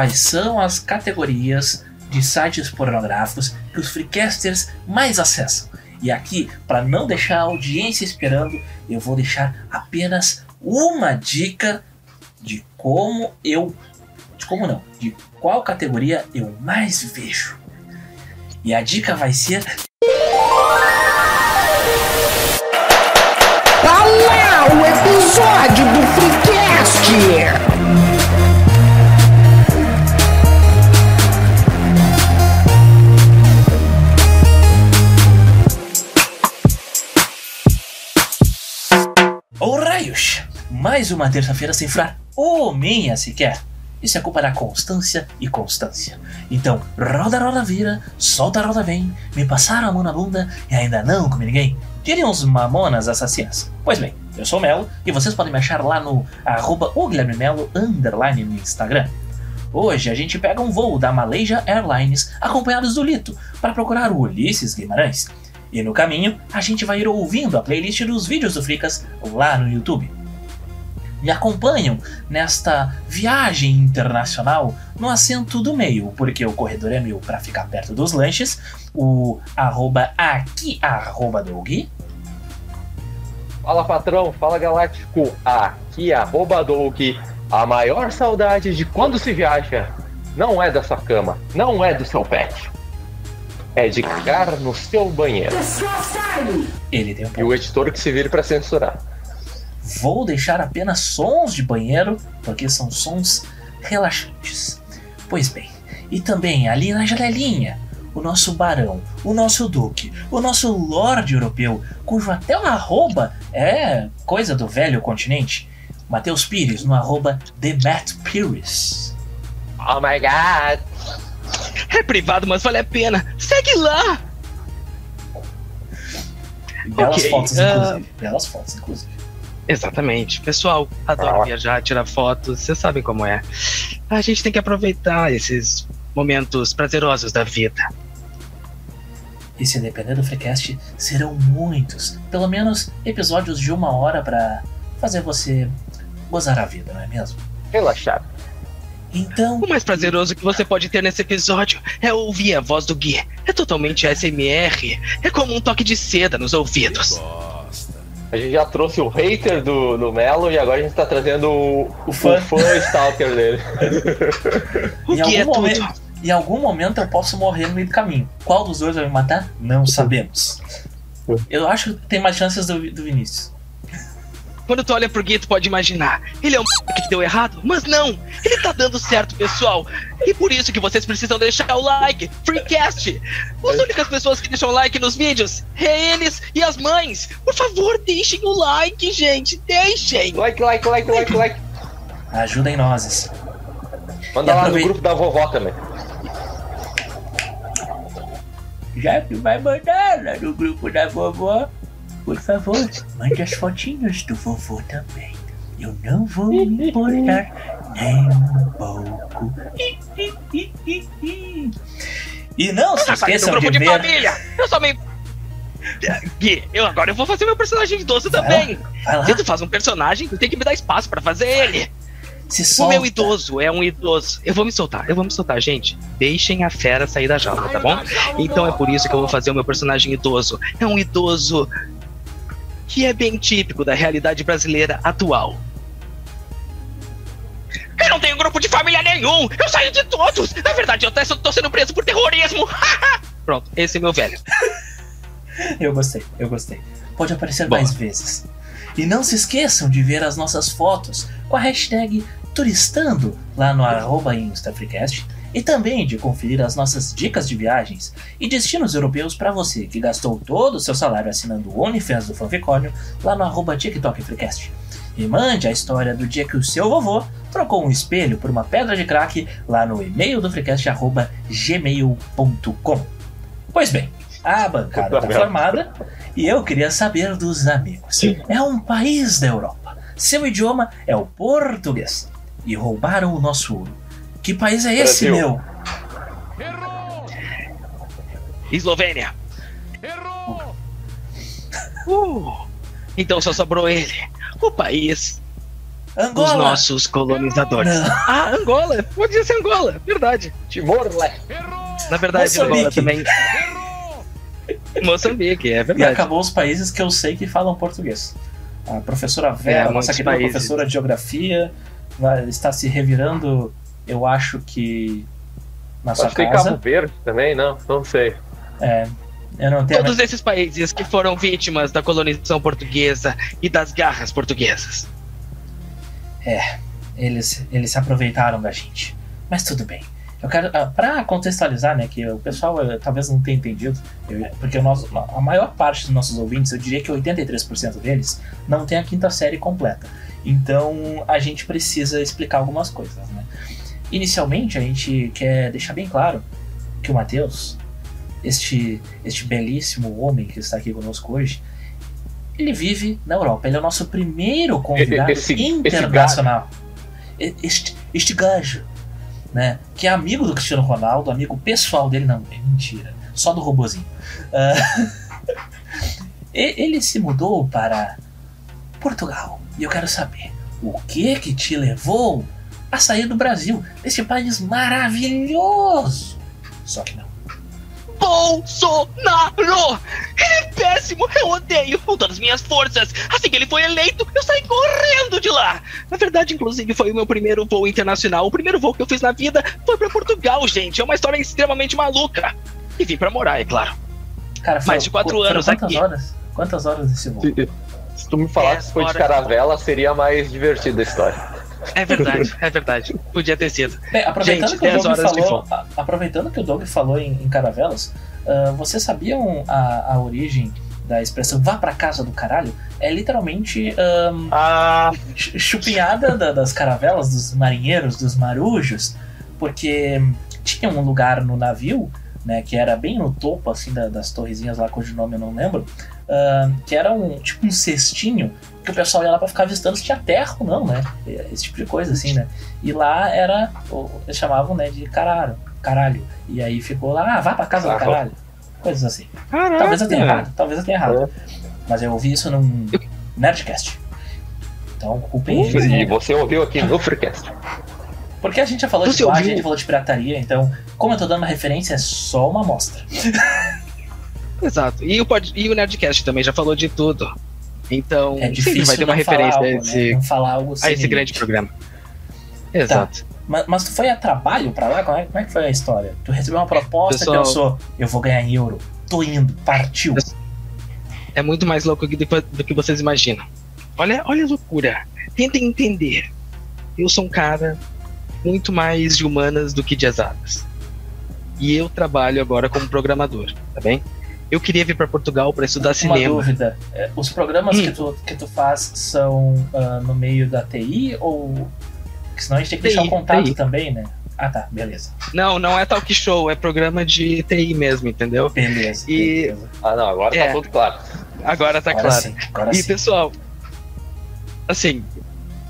quais são as categorias de sites pornográficos que os freecasters mais acessam. E aqui, para não deixar a audiência esperando, eu vou deixar apenas uma dica de como eu. De como não, de qual categoria eu mais vejo. E a dica vai ser. Tá lá o episódio do Freecast! Ô raios! Mais uma terça-feira sem furar ô minha sequer. Isso é culpa da constância e constância. Então, roda, roda, vira, solta, roda, vem, me passaram a mão na bunda e ainda não comi ninguém. Diriam os mamonas assassinas. Pois bem, eu sou o Melo e vocês podem me achar lá no arroba Melo, underline no Instagram. Hoje a gente pega um voo da Malaysia Airlines acompanhados do Lito para procurar o Ulisses Guimarães. E no caminho a gente vai ir ouvindo a playlist dos vídeos do Fricas lá no YouTube me acompanham nesta viagem internacional no assento do meio, porque o corredor é meu para ficar perto dos lanches, o arroba aqui, arroba Doug. Fala patrão, fala galáctico, aqui arroba Doug. A maior saudade de quando se viaja não é da sua cama, não é do seu pet. É de cagar no seu banheiro. Ele tem um E o editor que se vire pra censurar. Vou deixar apenas sons de banheiro, porque são sons relaxantes. Pois bem, e também ali na janelinha, o nosso barão, o nosso duque, o nosso lorde europeu, cujo até o arroba é coisa do velho continente, Matheus Pires, no arroba The Matt Pires. Oh my god! É privado, mas vale a pena. Segue lá! Belas Ok, fotos, ah. inclusive. Belas fotos, inclusive. Exatamente. Pessoal, adoro Ah. viajar, tirar fotos, vocês sabem como é. A gente tem que aproveitar esses momentos prazerosos da vida. E se depender do Freecast, serão muitos. Pelo menos episódios de uma hora para fazer você gozar a vida, não é mesmo? Relaxado. Então, O mais prazeroso que você pode ter nesse episódio é ouvir a voz do Gui. É totalmente ASMR. É como um toque de seda nos ouvidos. A gente já trouxe o hater do, do Melo e agora a gente tá trazendo o, O fã. o fã stalker dele. O em Gui é algum, tudo. momento, em algum momento eu posso morrer no meio do caminho. Qual dos dois vai me matar? Não sabemos. Eu acho que tem mais chances do, do Vinícius. Quando tu olha pro Gui, tu pode imaginar. Ele é um que deu errado, mas não. Ele tá dando certo, pessoal. E por isso que vocês precisam deixar o like. Freecast. As únicas pessoas que deixam like nos vídeos é eles e as mães. Por favor, deixem o like, gente. Deixem. Like, like, like, like, like. Ajudem nós. Manda E lá no grupo da vovó também. Já que vai mandar lá no grupo da vovó, por favor, mande as fotinhas do vovô também. Eu não vou me importar nem um pouco. E não se esqueçam grupo de de, ver. família. Eu sou meio. Gui, eu agora eu vou fazer meu personagem idoso também. Vai lá, Se tu faz um personagem, tu tem que me dar espaço pra fazer ele. se O meu idoso é um idoso. Eu vou me soltar, eu vou me soltar, gente. Deixem a fera sair da jaula, tá bom? Então é por isso que eu vou fazer o meu personagem idoso. É um idoso que é bem típico da realidade brasileira atual. Eu não tenho grupo de família nenhum! Eu saí de todos! Na verdade, eu até só tô sendo preso por terrorismo! Pronto, esse é meu velho. Eu gostei, eu gostei. Pode aparecer Bom. mais vezes. E não se esqueçam de ver as nossas fotos com a hashtag turistando lá no arroba InstaFreecast e também de conferir as nossas dicas de viagens e destinos europeus para você que gastou todo o seu salário assinando o OnlyFans do Fanficórnio lá no arroba TikTok Freecast. E mande a história do dia que o seu vovô trocou um espelho por uma pedra de crack lá no e-mail do Freecast arroba gmail.com. Pois bem, a bancada está formada e eu queria saber dos amigos. É um país da Europa. Seu idioma é o português. E roubaram o nosso ouro. Que país é esse, Brasil. meu? Eslovênia. Uh, então só sobrou ele. O país Angola! os nossos colonizadores. Não. Ah, Angola! Podia ser Angola, verdade. Timor-Leste. Na verdade, Moçambique. Angola também. Moçambique, é E verdade. acabou os países que eu sei que falam português. A professora Vera, É, nossa querida países. professora de geografia, está se revirando, eu acho que na sua Acho que tem Cabo casa. Verde também, não? Não sei. É, eu não tenho a Todos esses países que foram vítimas da colonização portuguesa e das garras portuguesas. eles, eles se aproveitaram da gente. Mas tudo bem. Eu quero, ah, pra contextualizar, né, que o pessoal eh, talvez não tenha entendido, eu- porque o nosso, a maior parte dos nossos ouvintes, eu diria que 83% deles, não tem a quinta série completa. Então a gente precisa explicar algumas coisas, né? Inicialmente a gente quer deixar bem claro que o Matheus, este, este belíssimo homem que está aqui conosco hoje, ele vive na Europa. Ele é o nosso primeiro convidado Esse- esse internacional. E- Este, este gajo, né? Que é amigo do Cristiano Ronaldo, amigo pessoal dele, não, é mentira. Só do robozinho. E- ele se mudou para Portugal. E eu quero saber o que que te levou a sair do Brasil, desse país maravilhoso. Só que não. Bolsonaro! Ele é péssimo, eu odeio com todas as minhas forças. Assim que ele foi eleito, eu saí correndo de lá. Na verdade, inclusive, foi o meu primeiro voo internacional. O primeiro voo que eu fiz na vida foi pra Portugal, gente. É uma história extremamente maluca. E vim pra morar, é claro. Cara, Mais de quatro foram anos quantas aqui. horas? Quantas horas desse voo? Se, se tu me falasse que foi de caravela, seria mais divertida a história. É verdade, é verdade. Podia ter sido. Bem, aproveitando, Gente, que o 10 Doug falou, aproveitando que o Doug falou em, em caravelas, ah, vocês sabiam a, a origem da expressão vá pra casa do caralho? É literalmente ahn, Ah, ch- chupinhada da- das caravelas, dos marinheiros, dos marujos, porque tinha um lugar no navio, né, que era bem no topo assim da- das torrezinhas lá, cujo nome eu não lembro, ahn, que era um tipo um cestinho que o pessoal ia lá pra ficar avistando se tinha terra ou não, né? Esse tipo de coisa assim, né? E lá era, eles chamavam, né, de caralho, caralho. E aí ficou lá, ah, vá pra casa do Caralho. Coisas assim. Caraca. Talvez eu tenha errado, talvez eu tenha errado. É. Mas eu ouvi isso num Nerdcast. Então, culpem eles. e né? você ouviu aqui no Freecast. Porque a gente já falou de Você plágio, a gente falou de pirataria, então, como eu tô dando uma referência, é só uma amostra. Exato. E o, pod... e o Nerdcast também já falou de tudo. Então, É difícil vai ter uma referência algo, a esse, né? A esse grande programa. Exato. Mas, mas tu foi a trabalho pra lá? Como é, como é que foi a história? Tu recebeu uma proposta Pessoal- que pensou, eu vou ganhar em euro. Tô indo, partiu. É muito mais louco do que, do que vocês imaginam. Olha, olha a loucura. Tentem entender. Eu sou um cara muito mais de humanas do que de exatas. E eu trabalho agora como programador, tá bem? Eu queria vir para Portugal para estudar Uma cinema. dúvida. é, Os programas Hum. que, tu, que tu faz são ah, no meio da TI ou. Porque senão a gente tem que deixar TI, o contato TI. também, né? Ah tá, beleza. Não, não é talk show, é programa de TI mesmo, entendeu? Beleza. E- beleza. Ah, não, agora É. tá tudo claro. Agora tá agora claro. sim, agora E sim. pessoal, assim,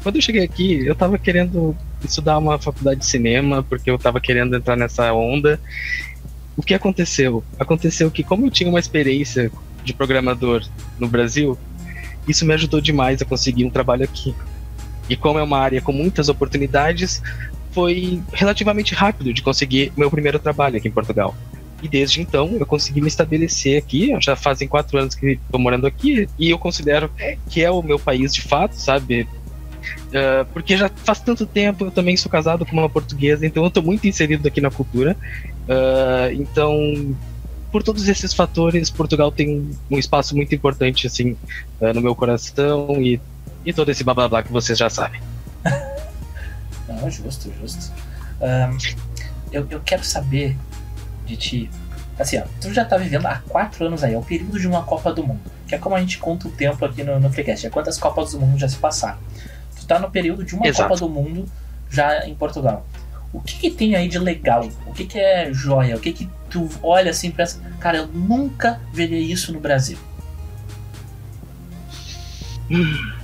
quando eu cheguei aqui, eu tava querendo estudar uma faculdade de cinema, porque eu tava querendo entrar nessa onda. O que aconteceu? Aconteceu que, como eu tinha uma experiência de programador no Brasil, isso me ajudou demais a conseguir um trabalho aqui. E como é uma área com muitas oportunidades, foi relativamente rápido de conseguir meu primeiro trabalho aqui em Portugal. E desde então eu consegui me estabelecer aqui. Já fazem quatro anos que estou morando aqui e eu considero que é o meu país de fato, sabe? Ah, porque já faz tanto tempo, eu também sou casado com uma portuguesa, então eu estou muito inserido aqui na cultura. Ah, então, por todos esses fatores, Portugal tem um, um espaço muito importante assim ah, no meu coração e, e todo esse blá blá blá que vocês já sabem. Não, justo, justo. Ahn, eu, eu quero saber de ti. Assim, ó, tu já tá vivendo há quatro anos aí, é o período de uma Copa do Mundo. Que é como a gente conta o tempo aqui no, no Freecast. É quantas Copas do Mundo já se passaram. Tu tá no período de uma Exato. Copa do Mundo já em Portugal. O que, que tem aí de legal? O que, que é joia? O que, que tu olha assim pensa, cara, eu nunca veria isso no Brasil.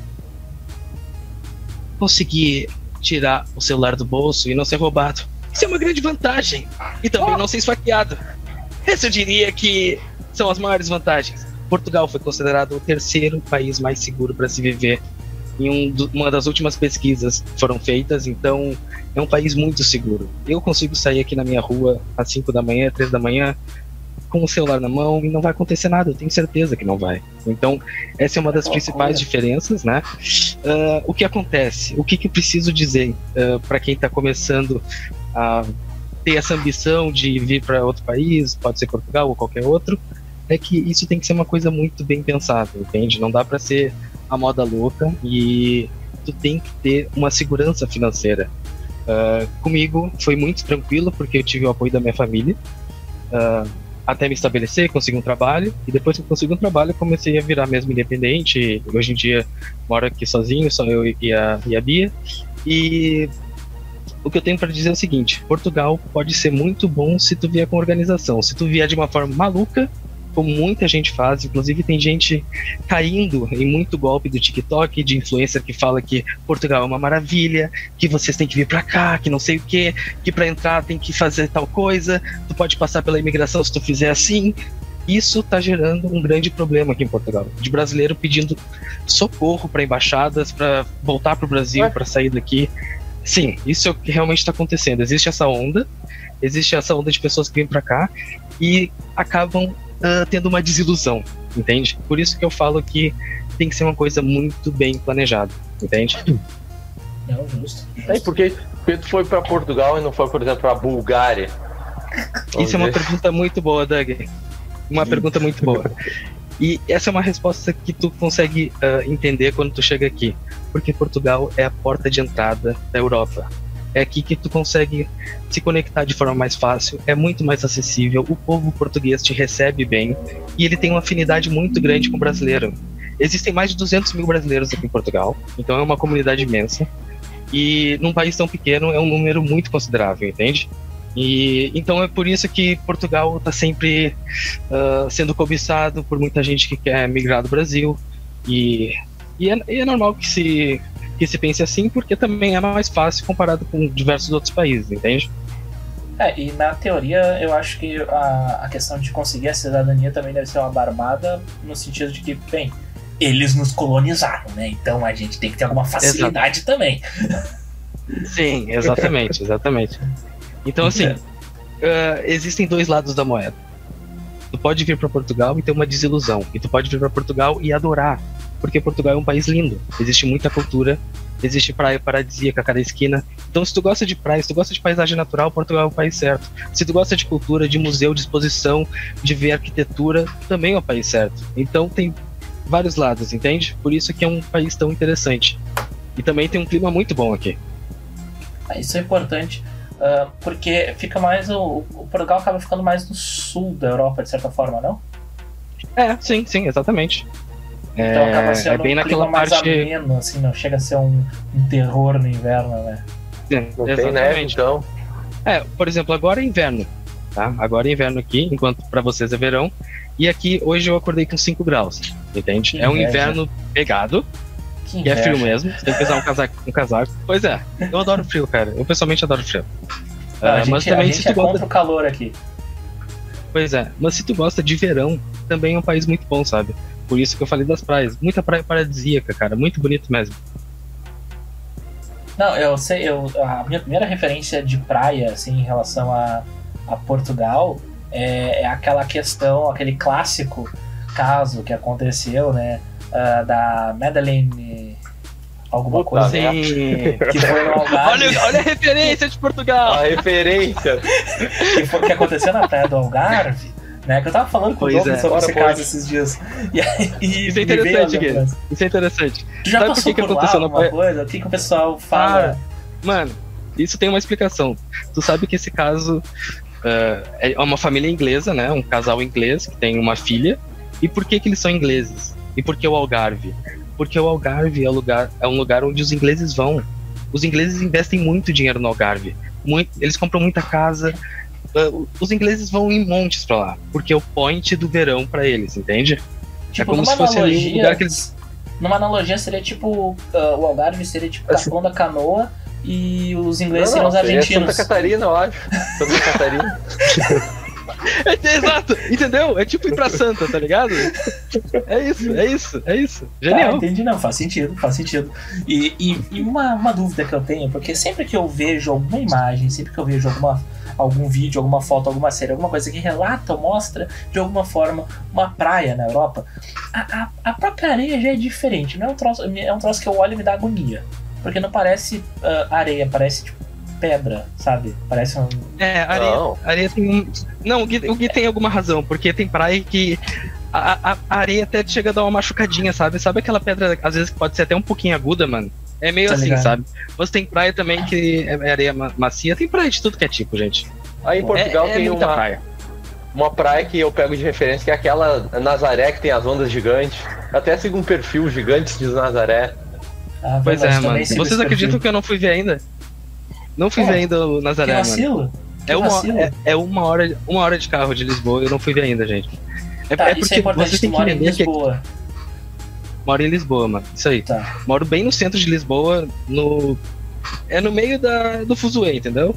Conseguir tirar o celular do bolso e não ser roubado. Isso é uma grande vantagem. E também não ser esfaqueado. Essa eu diria que são as maiores vantagens. Portugal foi considerado o terceiro país mais seguro para se viver em um do- uma das últimas pesquisas que foram feitas, então é um país muito seguro. Eu consigo sair aqui na minha rua às 5 da manhã, 3 da manhã, com o celular na mão e não vai acontecer nada, eu tenho certeza que não vai. Então, essa é uma das principais diferenças, né? Ah, o que acontece? O que, que eu preciso dizer para quem está começando a ter essa ambição de vir para outro país, pode ser Portugal ou qualquer outro, é que isso tem que ser uma coisa muito bem pensada, entende? Não dá para ser a moda louca e tu tem que ter uma segurança financeira. Ah, comigo foi muito tranquilo porque eu tive o apoio da minha família ah, até me estabelecer, conseguir um trabalho e depois que eu consegui um trabalho comecei a virar mesmo independente. Hoje em dia moro aqui sozinho, só eu e a, e a Bia e o que eu tenho para dizer é o seguinte: Portugal pode ser muito bom se tu vier com organização. Se tu vier de uma forma maluca, como muita gente faz, inclusive tem gente caindo em muito golpe do TikTok, de influencer que fala que Portugal é uma maravilha, que vocês têm que vir para cá, que não sei o que, que para entrar tem que fazer tal coisa, tu pode passar pela imigração se tu fizer assim. Isso está gerando um grande problema aqui em Portugal, de brasileiro pedindo socorro para embaixadas, para voltar para o Brasil, para sair daqui. Sim, isso é o que realmente está acontecendo. Existe essa onda, existe essa onda de pessoas que vêm para cá e acabam ah, tendo uma desilusão, entende? Por isso que eu falo que tem que ser uma coisa muito bem planejada, entende? Não, justo. É, justo. porque, porque tu foi pra Portugal e não foi, por exemplo, pra Bulgária. Vamos Isso é uma pergunta muito boa, Doug. Uma pergunta muito boa. E essa é uma resposta que tu consegue ah, entender quando tu chega aqui. Porque Portugal é a porta de entrada da Europa. É aqui que tu consegue se conectar de forma mais fácil, é muito mais acessível, o povo português te recebe bem e ele tem uma afinidade muito grande com o brasileiro. Existem mais de 200 mil brasileiros aqui em Portugal, então é uma comunidade imensa. E num país tão pequeno é um número muito considerável, entende? E então é por isso que Portugal está sempre ah, sendo cobiçado por muita gente que quer migrar do Brasil. E, e, é, e é normal que se, que se pense assim, porque também é mais fácil comparado com diversos outros países, entende? É, e na teoria eu acho que a, a questão de conseguir a cidadania também deve ser uma barbada, no sentido de que, bem, eles nos colonizaram, né? Então a gente tem que ter alguma facilidade também. Sim, exatamente, exatamente. Então, assim, ah, existem dois lados da moeda. Tu pode vir para Portugal e ter uma desilusão, e tu pode vir para Portugal e adorar, porque Portugal é um país lindo. Existe muita cultura, existe praia paradisíaca a cada esquina. Então, se tu gosta de praia, se tu gosta de paisagem natural, Portugal é o país certo. Se tu gosta de cultura, de museu, de exposição, de ver arquitetura, também é o país certo. Então, tem vários lados, entende? Por isso que é um país tão interessante. E também tem um clima muito bom aqui. É, Isso é importante, ah, porque fica mais. O, o Portugal acaba ficando mais no sul da Europa, de certa forma, não? É, sim, sim, exatamente. Então É, acaba sendo é bem um naquela clima mais parte. ameno, assim, não chega a ser um, um terror no inverno, né? Sim, Não tem neve, então. É, por exemplo, agora é inverno, tá? Agora é inverno aqui, enquanto pra vocês é verão. E aqui hoje eu acordei com 5 graus, entende? Que é um inveja. inverno pegado, Que que é frio mesmo. Você tem que usar um casaco, um casaco. Pois é, eu adoro frio, cara. Eu pessoalmente adoro frio. Não, a Ah, gente, mas a também gente se é tu gosta, contra o calor aqui. pois é, mas se tu gosta de verão, também é um país muito bom, sabe? Por isso que eu falei das praias. Muita praia paradisíaca, cara, muito bonito mesmo. Não, eu sei, eu, a minha primeira referência de praia, assim, em relação a, a Portugal, é, é aquela questão, aquele clássico caso que aconteceu, né, ah, da Madeleine alguma Puta coisa, merda. Sim. que foi no Algarve, olha, olha a referência de Portugal! A referência. que, foi, que aconteceu na praia do Algarve, né, que eu tava falando com o Douglas é. sobre esse caso esses dias. E aí, e Isso é interessante, Gui. Isso é interessante. Tu já Sabe por passou que que por lá aconteceu na alguma praia? coisa? O que, que o pessoal fala? Mano, isso tem uma explicação. Tu sabe que esse caso ah, é uma família inglesa, né? Um casal inglês que tem uma filha. E por que, que eles são ingleses? E por que o Algarve? Porque o Algarve é, o lugar, é um lugar onde os ingleses vão. Os ingleses investem muito dinheiro no Algarve. Muito, eles compram muita casa. Ah, os ingleses vão em montes pra lá. Porque é o point do verão pra eles, entende? Tipo, como numa se fosse ali um analogia, lugar que eles- numa analogia seria tipo ah, o Algarve seria tipo Assim- Capão da Canoa e os ingleses Não, seriam não, os seria argentinos. Santa Catarina, eu acho. Santa Catarina. É, é exato, entendeu? É tipo ir pra Santa, tá ligado? É isso, é isso, é isso. Tá, Genial. entendi, não, faz sentido, faz sentido. E, e, e uma, uma dúvida que eu tenho, porque sempre que eu vejo alguma imagem, sempre que eu vejo alguma, algum vídeo, alguma foto, alguma série, alguma coisa que relata ou mostra de alguma forma uma praia na Europa, a, a, a própria areia já é diferente, não é um troço, é um troço que eu olho e me dá agonia. Porque não parece ah, areia, parece tipo pedra, sabe? Parece um. É, areia, Não. areia tem um. Não, o Gui, o Gui tem alguma razão, porque tem praia que. A, a- a areia até chega a dar uma machucadinha, sabe? Sabe aquela pedra, às vezes, que pode ser até um pouquinho aguda, mano? É meio Tá assim, ligado. sabe? Você tem praia também que é areia ma- macia, tem praia de tudo que é tipo, gente. Aí em Portugal é, é tem muita uma, praia. uma praia que eu pego de referência, que é aquela Nazaré que tem as ondas gigantes. Eu até sigo um perfil gigantes de Nazaré. Ah, Pois é, mano. Vocês acreditam perfil. que eu não fui ver ainda? Não fui Pô, ver ainda o Que Nazaré, mano. vacilo? Que É uma, vacilo. é, é uma, hora, uma hora de carro de Lisboa e eu não fui ver ainda, gente. É, Tá, é isso porque é importante, você tu tem que mora em entender que Lisboa. Moro em Lisboa, mano. Isso aí. Tá. Moro bem no centro de Lisboa, no. É no meio da, do Fuzuê, entendeu?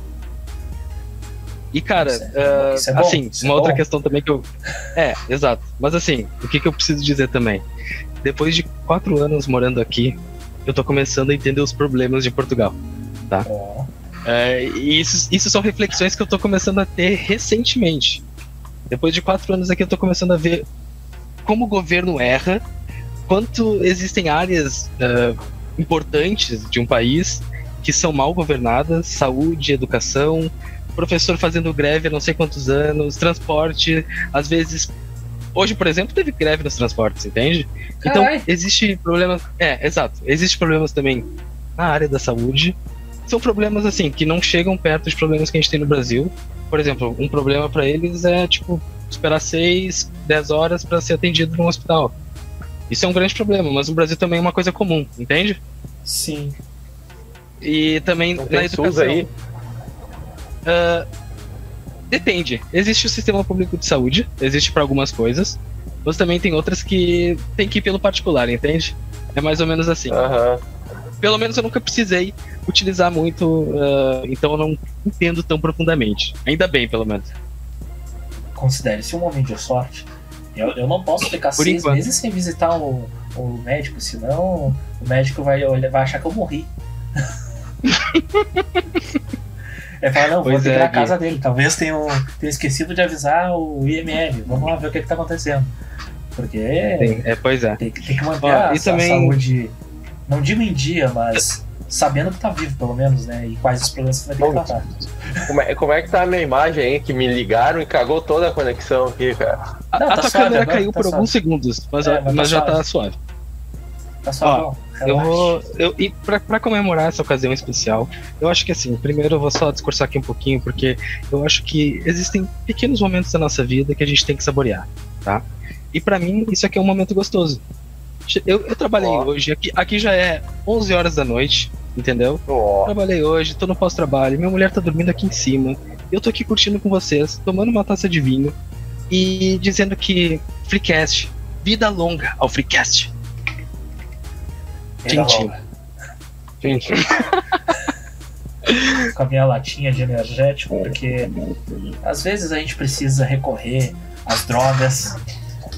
E, cara, é- é bom, assim, isso é uma outra bom. questão também que eu. É, exato. Mas assim, o que, que eu preciso dizer também? Depois de quatro anos morando aqui, eu tô começando a entender os problemas de Portugal. Ó, É, e isso, isso são reflexões que eu tô começando a ter recentemente. Depois de quatro anos aqui, eu tô começando a ver como o governo erra, quanto existem áreas ah, importantes de um país que são mal governadas, saúde, educação, professor fazendo greve há não sei quantos anos, transporte, às vezes. Hoje, por exemplo, teve greve nos transportes, entende? Então, Carai. existe problemas. É, exato. Existe problemas também na área da saúde. São problemas, assim, que não chegam perto de problemas que a gente tem no Brasil. Por exemplo, um problema pra eles é, tipo, esperar 6, 10 horas pra ser atendido num hospital. Isso é um grande problema, mas no Brasil também é uma coisa comum, entende? sim. E também Não na tem educação. SUS aí. Ah, depende. Existe o sistema público de saúde, existe para algumas coisas, mas também tem outras que tem que ir pelo particular, entende? É mais ou menos assim. Aham. Pelo menos eu nunca precisei utilizar muito, ah, então eu não entendo tão profundamente. Ainda bem, pelo menos. Considere-se um homem de sorte. Eu, eu não posso ficar Por seis enquanto. meses sem visitar o, o médico, senão o médico vai, vai achar que eu morri. Ele fala, não, vou Pois ter que é, ir Gui. casa dele. Talvez tenha, tenha esquecido de avisar o IML. Vamos lá ver o que, que tá acontecendo. Porque Tem- é, pois é. tem, que- tem que manter Ó, a, e a também- saúde, não digo em dia, mas sabendo que tá vivo, pelo menos, né? E quais os problemas que vai ter que tratar. Como, é, como é que tá a minha imagem aí? Que me ligaram e cagou toda a conexão aqui, cara. A, Não, a tá tua suave câmera caiu tá por suave. alguns segundos, mas, É, mas mas tá já suave. tá suave. Tá só Ó. Eu vou. Eu, e pra, pra comemorar essa ocasião especial, eu acho que assim, primeiro eu vou só discursar aqui um pouquinho, porque eu acho que existem pequenos momentos da nossa vida que a gente tem que saborear, tá? E pra mim, isso aqui é um momento gostoso. Eu, eu trabalhei Ó. hoje, aqui, aqui já é 11 horas da noite, entendeu? Ó, Trabalhei hoje, tô no pós-trabalho, minha mulher tá dormindo aqui em cima, eu tô aqui curtindo com vocês, tomando uma taça de vinho e dizendo que Freecast, vida longa ao Freecast. Tintim. gente, com a minha latinha de energético, porque às vezes a gente precisa recorrer às drogas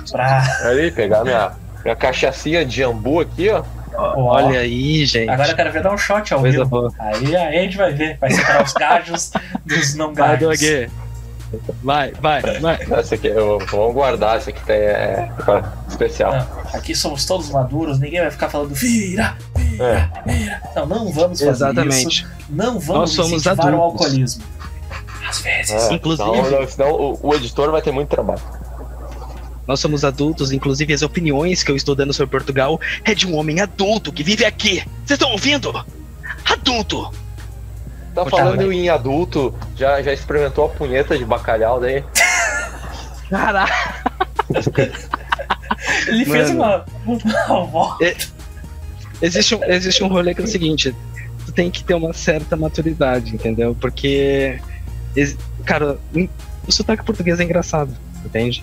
pra. ali, pegar minha, minha cachaçinha de jambu aqui, ó. Olha aí, gente. Agora eu quero ver dar um shot ao Coisa vivo. boa. Aí, aí a gente vai ver. Vai separar os gajos dos não Vai, gajos. Doug. Vai, vai, vai. Essa aqui, eu, vamos guardar, essa aqui tá, é, é especial. Não, aqui somos todos maduros, ninguém vai ficar falando vira, vira, vira. Não, não vamos fazer Exatamente. isso. Não vamos Nós somos incentivar o alcoolismo. Às vezes. É, Inclusive- Senão, não, senão o, o editor vai ter muito trabalho. Nós somos adultos, inclusive as opiniões que eu estou dando sobre Portugal é de um homem adulto que vive aqui. Vocês estão ouvindo? Adulto! Tá falando em adulto, já, já experimentou a punheta de bacalhau daí? Caraca! Ele fez uma, uma volta. Existe um, existe um rolê que é o seguinte: tu tem que ter uma certa maturidade, entendeu? Porque, cara, o sotaque português é engraçado, entende?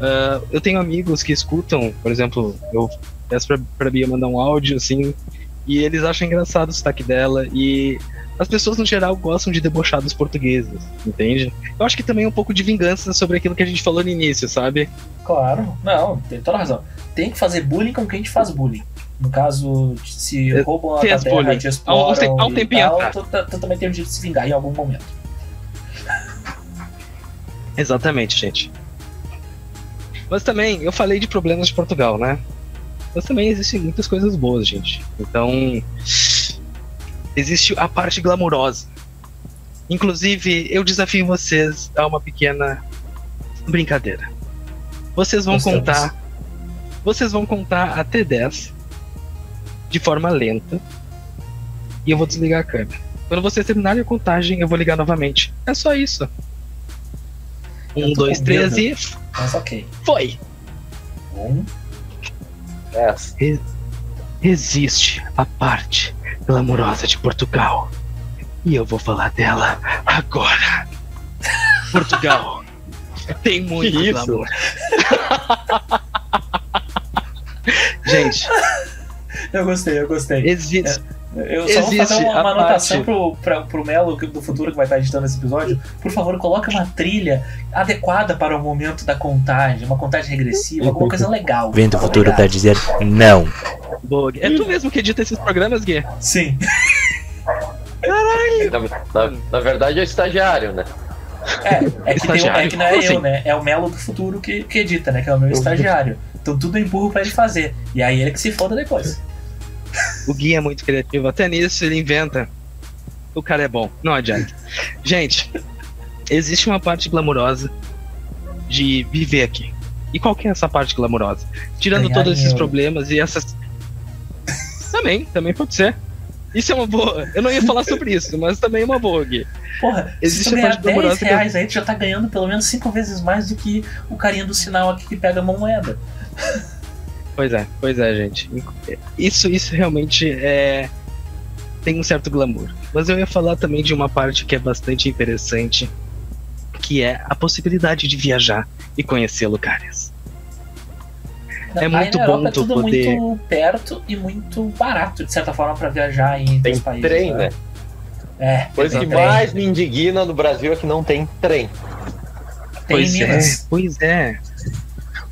Ah, eu tenho amigos que escutam, por exemplo, eu peço pra, pra Bia mandar um áudio assim, e eles acham engraçado o sotaque dela, e as pessoas no geral gostam de debochar dos portugueses, entende? Eu acho que também é um pouco de vingança sobre aquilo que a gente falou no início, sabe? Claro, não, tem toda razão. Tem que fazer bullying com quem te faz bullying. No caso, se É, roubam a terra, bullying. te Há um exploram há um tempinho tal, tu- tu também tem o direito de se vingar em algum momento. Exatamente, gente. Mas também, eu falei de problemas de Portugal, né? Mas também existem muitas coisas boas, gente. Então, existe a parte glamurosa. Inclusive, eu desafio vocês a uma pequena brincadeira. Vocês vão Gostamos. contar. Vocês vão contar até 10 de forma lenta. E eu vou desligar a câmera. Quando vocês terminarem a contagem, eu vou ligar novamente. É só isso. Um, dois, três e Mas ok. foi! Um, Essa. Existe a parte glamourosa de Portugal. E eu vou falar dela agora. Portugal tem muito Que isso? glamour. Gente, eu gostei, eu gostei. existe. Eu só vou fazer Existe uma, uma anotação pro, pra, pro Melo do futuro que vai estar editando esse episódio. Por favor, coloque uma trilha adequada para o momento da contagem, uma contagem regressiva, alguma coisa legal. Vem do futuro Obrigado. pra dizer não. Boa. É tu mesmo que edita esses programas, Gui? Sim. Na, na- na verdade é o estagiário, né? É, é que, tem um- é que não é eu, assim? né? É o Melo do futuro que, que edita, né? Que é o meu estagiário. Então tudo eu empurro pra ele fazer. E aí ele que se foda depois. O Gui é muito criativo. Até nisso ele inventa. O cara é bom. Não adianta. Gente, existe uma parte glamurosa de viver aqui. E qual que é essa parte glamurosa? Tirando Ganhar todos esses euro. problemas e essas. também, também pode ser. Isso é uma boa. Eu não ia falar sobre isso, mas também é uma boa, Gui. Porra, Existe se tu ganhar parte glamourosa 10 que- reais aí, tu já tá ganhando pelo menos 5 vezes mais do que o carinha do sinal aqui que pega a moeda. Pois é, pois é, gente. Isso, isso realmente é. Tem um certo glamour. Mas eu ia falar também de uma parte que é bastante interessante, que é a possibilidade de viajar e conhecer lugares. É Aí muito bom é tu poder- muito perto e muito barato, de certa forma, pra viajar em Tem países. trem, né? É, Coisa que trem. mais me indigna no Brasil é que não tem trem. Tem pois Minas. é, pois é.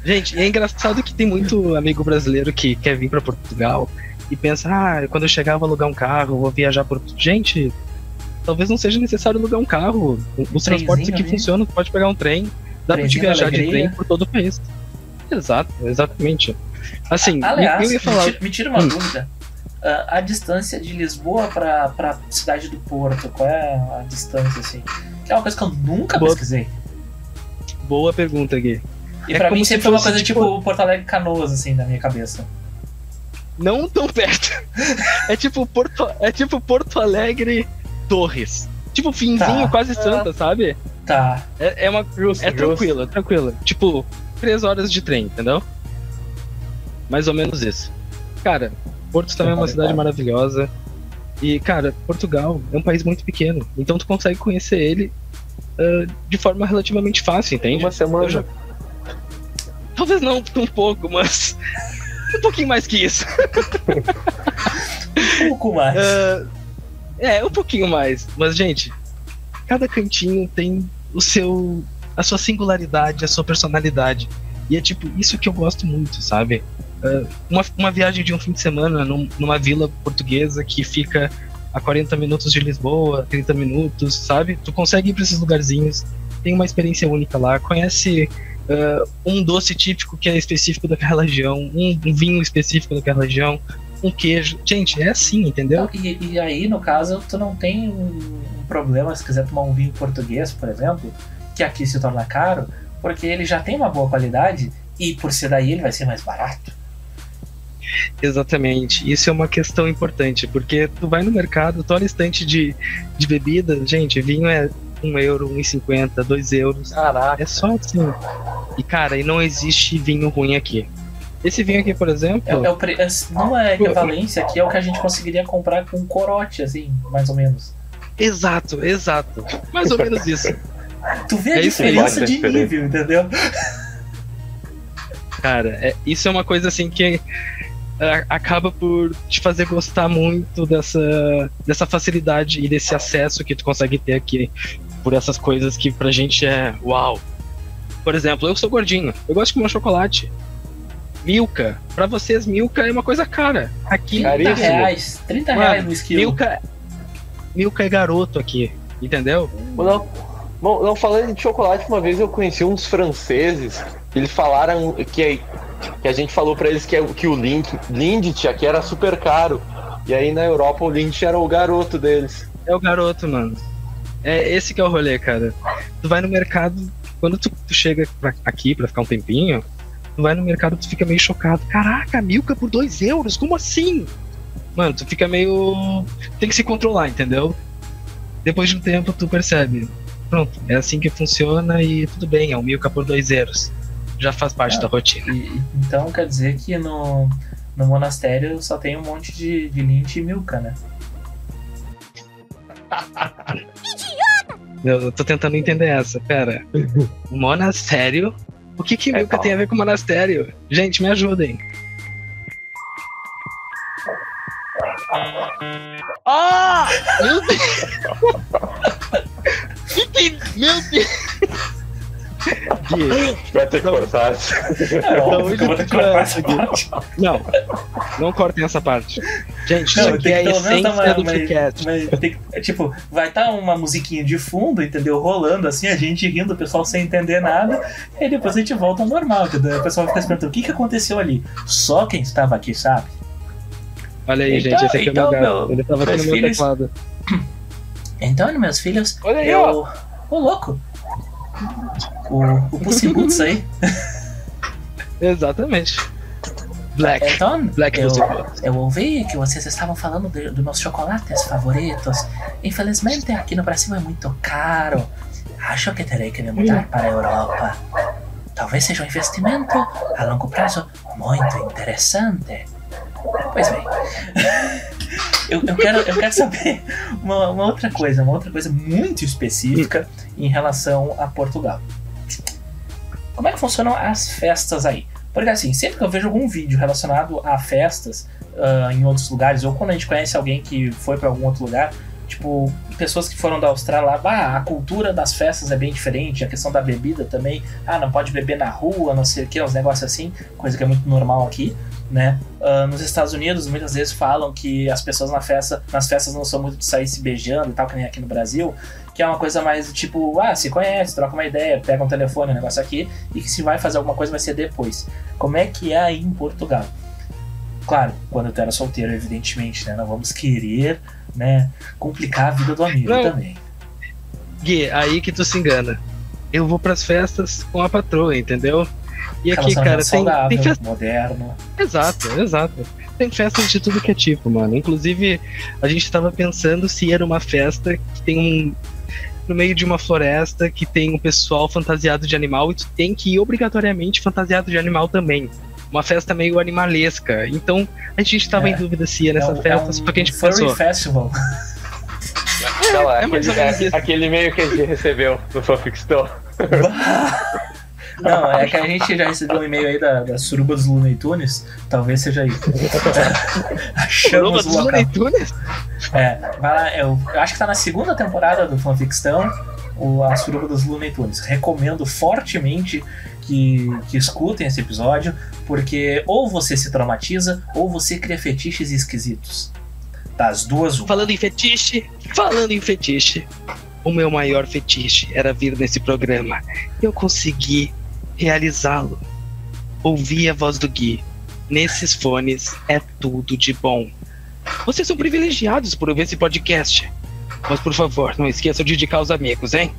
Gente, é engraçado que tem muito amigo brasileiro que quer vir pra Portugal e pensa, ah, quando eu chegar eu vou alugar um carro, vou viajar por. Gente, talvez não seja necessário alugar um carro. Os transportes aqui ali. funcionam, pode pegar um trem, dá pra te viajar de alegria. trem por todo o país. Exato, exatamente. Assim, Aliás, eu ia me falar. tira, me tira uma Hum. dúvida. Ah, a distância de Lisboa pra, pra cidade do Porto, qual é a distância, assim? Que é uma coisa que eu nunca Boa- pesquisei. Boa pergunta, Gui. E É pra mim se sempre foi uma coisa tipo- tipo Porto Alegre Canoas, assim, na minha cabeça. Não tão perto. É tipo Porto, é tipo Porto Alegre Torres. Tipo finzinho Tá. quase santa, sabe? Tá. É, é uma Justo, É tranquilo, é tranquilo. Tipo, três horas de trem, entendeu? Mais ou menos isso. Cara, Porto também é uma cidade maravilhosa. E, cara, Portugal é um país muito pequeno. Então tu consegue conhecer ele ah, de forma relativamente fácil, entende? Uma semana. Eu já- Talvez não um pouco, mas. Um pouquinho mais que isso. Um pouco mais. Ah, é, um pouquinho mais. Mas, gente, cada cantinho tem o seu. a sua singularidade, a sua personalidade. E é tipo, isso que eu gosto muito, sabe? Ah, uma, uma viagem de um fim de semana num- numa vila portuguesa que fica a 40 minutos de Lisboa, 30 minutos, sabe? Tu consegue ir pra esses lugarzinhos, tem uma experiência única lá, conhece ah, um doce típico que é específico daquela região, um, um vinho específico daquela região, um queijo. Gente, é assim, entendeu? E, e aí, no caso, tu não tem um, um problema se quiser tomar um vinho português, por exemplo, que aqui se torna caro, porque ele já tem uma boa qualidade e por ser daí ele vai ser mais barato. Exatamente. Isso é uma questão importante, porque tu vai no mercado, tu olha estante de, de bebida, gente, vinho é um euro, 1,50, 2 euros. Caraca. É só assim. E cara, e não existe vinho ruim aqui. Esse vinho aqui, por exemplo, É, é o pre- é- não é equivalência aqui, é o que a gente conseguiria comprar com um corote, assim, mais ou menos. exato, exato. Mais ou menos isso. Tu vê a É diferença de nível, entendeu? Cara, é- isso é uma coisa assim que a- acaba por te fazer gostar muito dessa, dessa facilidade e desse acesso que tu consegue ter aqui por essas coisas que pra gente é uau. Por exemplo, eu sou gordinho, eu gosto de comer chocolate. Milka, pra vocês, Milka é uma coisa cara. Aqui, 30 Caríssimo. reais. 30 Mano, reais no esquilo. Milka, Milka é garoto aqui, entendeu? Não, bom, não, falando de chocolate, uma vez eu conheci uns franceses, eles falaram que, que a gente falou pra eles que, é- que o Link, Lindt aqui era super caro. E aí na Europa o Lindt era o garoto deles. É o garoto, mano. É esse que é o rolê, cara. Tu vai no mercado, quando tu, tu chega pra- aqui pra ficar um tempinho, tu vai no mercado tu fica meio chocado. Caraca, Milka por 2 euros, como assim? Mano, tu fica meio. Tem que se controlar, entendeu? Depois de um tempo tu percebe. Pronto, é assim que funciona e tudo bem, é um Milka por 2 euros. Já faz parte Ah. da rotina. E- então quer dizer que no, no monastério só tem um monte de, de lint e milka, né? Eu, tô tentando entender essa, pera. Monastério? O que que É, Milka calma. tem a ver com monastério? Gente, me ajudem. Ah! Meu Deus! Meu Deus! Gui, Vai ter que cortar. É é, parte. Não, não cortem essa parte. Gente, Não, isso aqui tem é a essência uma- do é, tipo, vai estar uma musiquinha de fundo, entendeu? Rolando assim, a gente rindo, o pessoal sem entender nada, e depois a gente volta ao normal, entendeu? O pessoal fica se perguntando o que, que aconteceu ali. Só quem estava aqui sabe. Olha aí, Então- gente, esse aqui então, é o meu gato. meu- Ele tava aqui no meu filhos- teclado. Então, meus filhos, Olha aí, eu. ó. Ô, louco! O, o Pussy Boots aí. Exatamente. Black. Então, Black eu, eu ouvi que vocês estavam falando de- dos meus chocolates favoritos. Infelizmente, aqui no Brasil é muito caro. Acho que terei que me mudar para a Europa. Talvez seja um investimento a longo prazo muito interessante. Pois bem. Eu, eu quero, eu quero saber uma, uma outra coisa, uma outra coisa muito específica em relação a Portugal. Como é que funcionam as festas aí? Porque assim, sempre que eu vejo algum vídeo relacionado a festas ah, em outros lugares, ou quando a gente conhece alguém que foi para algum outro lugar, tipo, pessoas que foram da Austrália lá, ah, a cultura das festas é bem diferente, a questão da bebida também, ah, não pode beber na rua, não sei o que, uns negócios assim, coisa que é muito normal aqui, né? Ah, nos Estados Unidos, muitas vezes falam que as pessoas na festa, nas festas não são muito de sair se beijando e tal, que nem aqui no Brasil, que é uma coisa mais tipo, ah, se conhece, troca uma ideia, pega um telefone, um negócio aqui, e que se vai fazer alguma coisa vai ser depois. Como é que é aí em Portugal? Claro, quando tu era solteiro, evidentemente, né? Não vamos querer, né, complicar a vida do amigo Não. também. Gui, aí que tu se engana. Eu vou pras festas com a patroa, entendeu? E aqui, cara, tem, tem festa. moderno. Exato, exato. Tem festas de tudo que é tipo, mano. Inclusive, a gente tava pensando se era uma festa que tem um. No meio de uma floresta que tem um pessoal fantasiado de animal e tu tem que ir obrigatoriamente fantasiado de animal também. Uma festa meio animalesca. Então, a gente tava É. em dúvida se ia nessa é um, festa, é um só que a gente furry pensou. festival. É é aquele, é aquele e-mail que a gente recebeu no Fanfic Store. Não, é que a gente já recebeu um e-mail aí da, da Suruba dos Looney Tunes. Talvez seja aí. Suruba Achamos dos o local. Looney Tunes? É, vai lá, eu, eu acho que tá na segunda temporada do Fanfictão, o, a Suruba dos Looney Tunes. Recomendo fortemente que, que escutem esse episódio, porque ou você se traumatiza, ou você cria fetiches esquisitos. Das duas, uma. Falando em fetiche, falando em fetiche, o meu maior fetiche era vir nesse programa. Eu consegui realizá-lo. Ouvir a voz do Gui. Nesses fones é tudo de bom. Vocês são privilegiados por ouvir esse podcast. Mas por favor, não esqueçam de indicar os amigos, hein?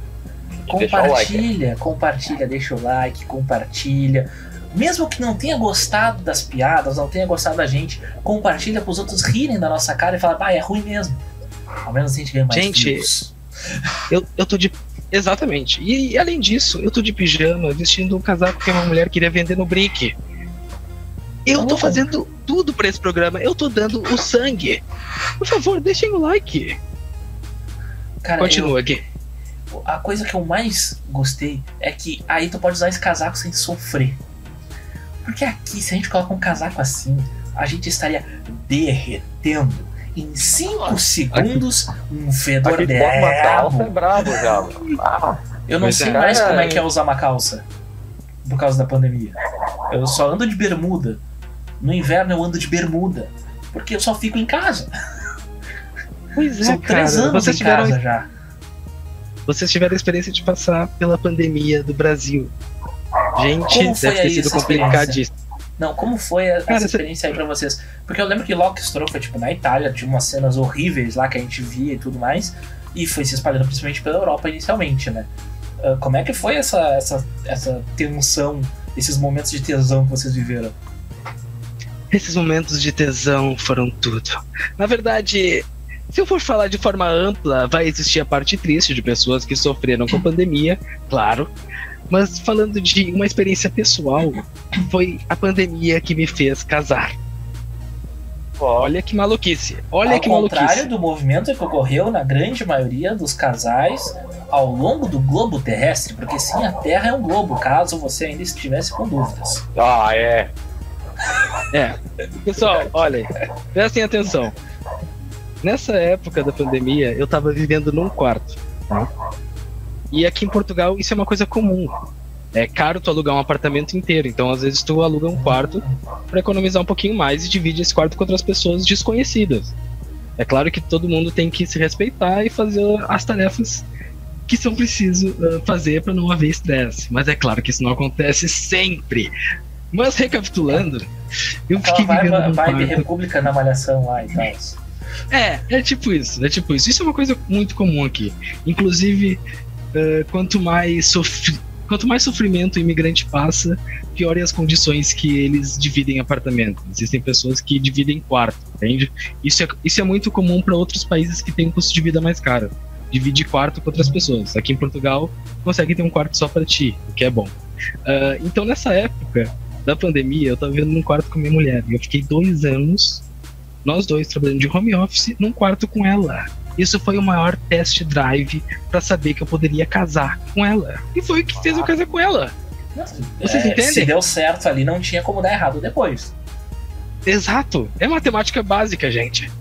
Deixa o like. Compartilha, compartilha, deixa o like, compartilha. Mesmo que não tenha gostado das piadas, não tenha gostado da gente, compartilha para os outros rirem da nossa cara e falar, ah, é ruim mesmo. Ao menos a gente ganha mais Gente, views. Eu, eu tô de. Exatamente. E, e além disso, eu tô de pijama, vestindo um casaco que uma mulher queria vender no Brick. Eu tô fazendo tudo pra esse programa. Eu tô dando o sangue. Por favor, deixem o like. Cara, Continua aqui. eu- a coisa que eu mais gostei é que aí tu pode usar esse casaco sem sofrer. Porque aqui, se a gente coloca um casaco assim, a gente estaria derretendo. Em 5 segundos, um fedor Aqui uma calça é brabo. já. Ah, Eu não Mas sei mais como é é- que é usar uma calça. Por causa da pandemia. Eu só ando de bermuda. No inverno eu ando de bermuda. Porque eu só fico em casa. Pois é, São cara. três anos Vocês em tiveram, casa já. vocês tiveram a experiência de passar pela pandemia do Brasil. Gente, Como deve ter sido complicadíssimo. Não, como foi a- Cara, essa experiência aí pra vocês? Porque eu lembro que Lockstro foi tipo na Itália, tinha umas cenas horríveis lá que a gente via e tudo mais, e foi se espalhando principalmente pela Europa inicialmente, né? Ah, como é que foi essa, essa, essa tensão, esses momentos de tesão que vocês viveram? Esses momentos de tesão foram tudo. Na verdade, se eu for falar de forma ampla, vai existir a parte triste de pessoas que sofreram com a pandemia, claro. Mas falando de uma experiência pessoal, foi a pandemia que me fez casar. Olha que maluquice. Olha Ao que contrário maluquice. do movimento que ocorreu na grande maioria dos casais ao longo do globo terrestre, porque sim, a Terra é um globo, caso você ainda estivesse com dúvidas. Ah, é. É. Pessoal, olhem, prestem atenção. Nessa época da pandemia, eu tava vivendo num quarto. tá? E aqui em Portugal, isso é uma coisa comum. É caro tu alugar um apartamento inteiro, então às vezes tu aluga um quarto para economizar um pouquinho mais e divide esse quarto com outras pessoas desconhecidas. É claro que todo mundo tem que se respeitar e fazer as tarefas que são preciso ah, fazer para não haver estresse. Mas é claro que isso não acontece sempre. Mas recapitulando, eu Aquela fiquei vivendo vibe, vibe quarto. República na Malhação lá e tal. É, é tipo isso, é tipo isso. Isso é uma coisa muito comum aqui. Inclusive, eh, quanto mais quanto mais sofrimento o imigrante passa, piorem as condições que eles dividem apartamento. Existem pessoas que dividem quarto, entende? Isso é, isso é muito comum para outros países que têm um custo de vida mais caro. Divide quarto com outras pessoas. Aqui em Portugal, consegue ter um quarto só para ti, o que é bom. Ah, então, nessa época da pandemia, eu tava vivendo num quarto com minha mulher. E eu fiquei dois anos nós dois trabalhando de home office num quarto com ela. Isso foi o maior test drive pra saber que eu poderia casar com ela. E foi o que fez eu casar com ela. Vocês É, entendem? Se deu certo ali, não tinha como dar errado depois. Exato. É matemática básica, gente.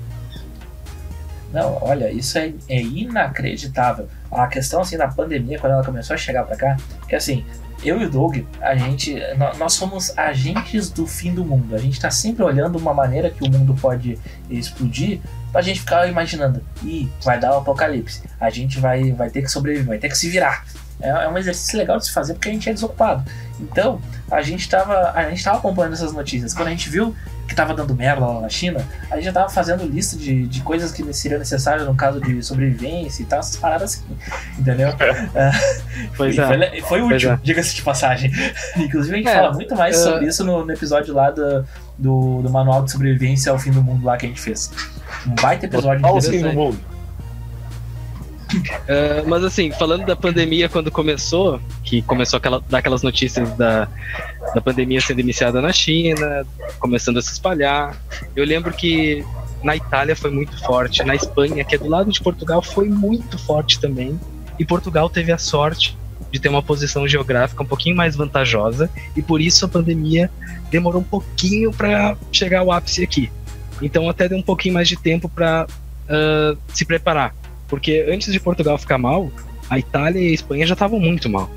Não, olha, isso é, é inacreditável. A questão assim da pandemia, quando ela começou a chegar pra cá, que assim, eu e o Doug, a gente, nó- nós somos agentes do fim do mundo. A gente tá sempre olhando uma maneira que o mundo pode explodir pra gente ficar imaginando, ih, vai dar o apocalipse. A gente vai, vai ter que sobreviver, vai ter que se virar. É, é um exercício legal de se fazer porque a gente é desocupado. Então, a gente tava, a gente tava acompanhando essas notícias. Quando a gente viu que tava dando merda lá na China, a gente já tava fazendo lista de, de coisas que seriam necessárias no caso de sobrevivência e tal, essas paradas assim, entendeu? Pois E é. foi, foi Pois útil, é. diga-se de passagem. Inclusive, a gente É, fala muito mais é. sobre isso no, no episódio lá do, do, do Manual de Sobrevivência ao Fim do Mundo lá que a gente fez. Um baita episódio Olha o interessante. fim do mundo. Ah, mas assim, falando da pandemia quando começou, que começou aquela, daquelas notícias da, da pandemia sendo iniciada na China, começando a se espalhar. Eu lembro que na Itália foi muito forte, na Espanha, que é do lado de Portugal, foi muito forte também. E Portugal teve a sorte de ter uma posição geográfica um pouquinho mais vantajosa e por isso a pandemia demorou um pouquinho para chegar ao ápice aqui. Então até deu um pouquinho mais de tempo para se preparar, porque antes de Portugal ficar mal, a Itália e a Espanha já estavam muito mal.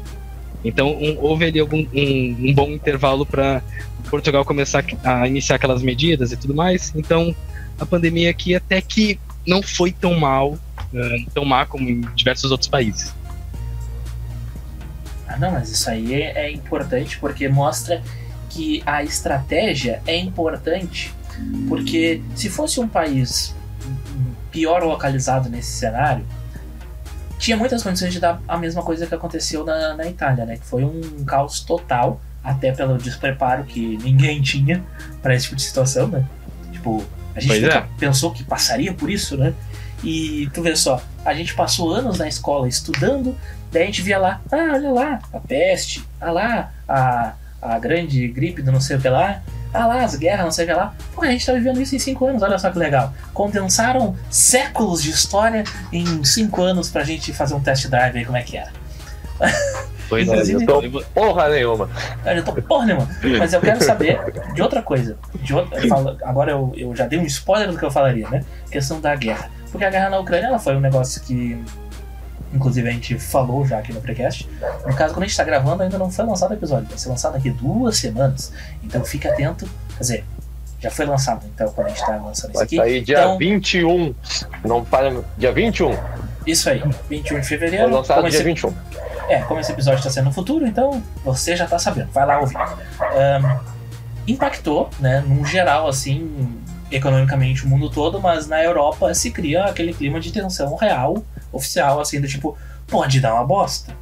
Então um- houve ali algum, um, um bom intervalo para Portugal começar a iniciar aquelas medidas e tudo mais. Então a pandemia aqui até que não foi tão mal, eh, tão má como em diversos outros países. Ah, não, mas isso aí é, é importante porque mostra que a estratégia é importante. Porque se fosse um país pior localizado nesse cenário, tinha muitas condições de dar a mesma coisa que aconteceu na, na Itália, né? Que foi um caos total, até pelo despreparo que ninguém tinha para esse tipo de situação, né? Tipo, a gente é. pensou que passaria por isso, né? E tu vê só, a gente passou anos na escola estudando, daí a gente via lá, ah, olha lá, a peste, ah lá, a, a grande gripe do não sei o que lá, ah lá, as guerras, não que lá. Pô, a gente tá vivendo isso em cinco anos, olha só que legal. Condensaram séculos de história em cinco anos pra gente fazer um test drive aí, como é que era. Pois é, Eu tô porra nenhuma. Eu tô porra nenhuma. Mas eu quero saber de outra coisa. De outra, eu falo- agora eu, eu já dei um spoiler do que eu falaria, né? Questão da guerra. Porque a guerra na Ucrânia ela foi um negócio que. Inclusive a gente falou já aqui no Precast. No caso, quando a gente tá gravando, ainda não foi lançado o episódio. Vai ser lançado daqui duas semanas. Então fique atento. Quer dizer, já foi lançado, então, quando a gente tá lançando isso Vai aqui. sair dia Então, 21. Não falha. Dia 21. Isso aí, 21 de Foi fevereiro. lançado como dia esse- 21. É, como esse episódio está sendo no futuro, então você já tá sabendo. Vai lá ouvir. Ahn, impactou, né, num geral, assim, economicamente o mundo todo, mas na Europa se cria aquele clima de tensão real, oficial, assim, do tipo, pode dar uma bosta,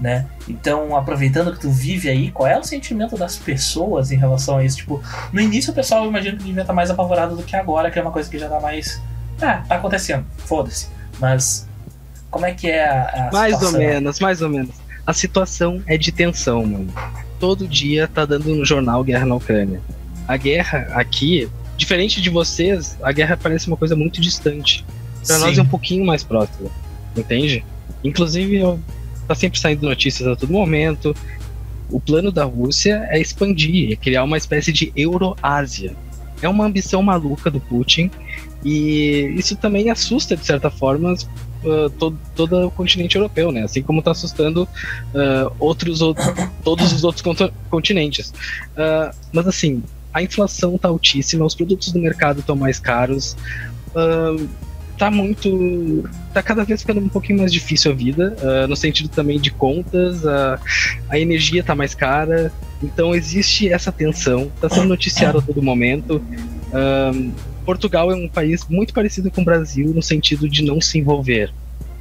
né? Então, aproveitando que tu vive aí, qual é o sentimento das pessoas em relação a isso? Tipo, no início o pessoal, eu imagino que devia estar mais apavorado do que agora, que é uma coisa que já tá mais... Ah, tá acontecendo, foda-se. Mas, como é que é a, a Mais ou situação? menos, mais ou menos. A situação é de tensão, mano. Todo dia tá dando no jornal guerra na Ucrânia. A guerra aqui, diferente de vocês, a guerra parece uma coisa muito distante. Pra nós é um pouquinho mais próximo, entende? Inclusive, tá sempre saindo notícias a todo momento. O plano da Rússia é expandir, é criar uma espécie de Euroásia. É uma ambição maluca do Putin e isso também assusta, de certa forma, uh, todo, todo o continente europeu, né? Assim como está assustando uh, outros, ou- todos os outros continentes. Uh, mas assim, a inflação está altíssima, os produtos do mercado estão mais caros. uh, tá muito. tá cada vez ficando um pouquinho mais difícil a vida, uh, no sentido também de contas, a a energia tá mais cara, então existe essa tensão, tá sendo noticiado a todo momento. Um, Portugal é um país muito parecido com o Brasil no sentido de não se envolver.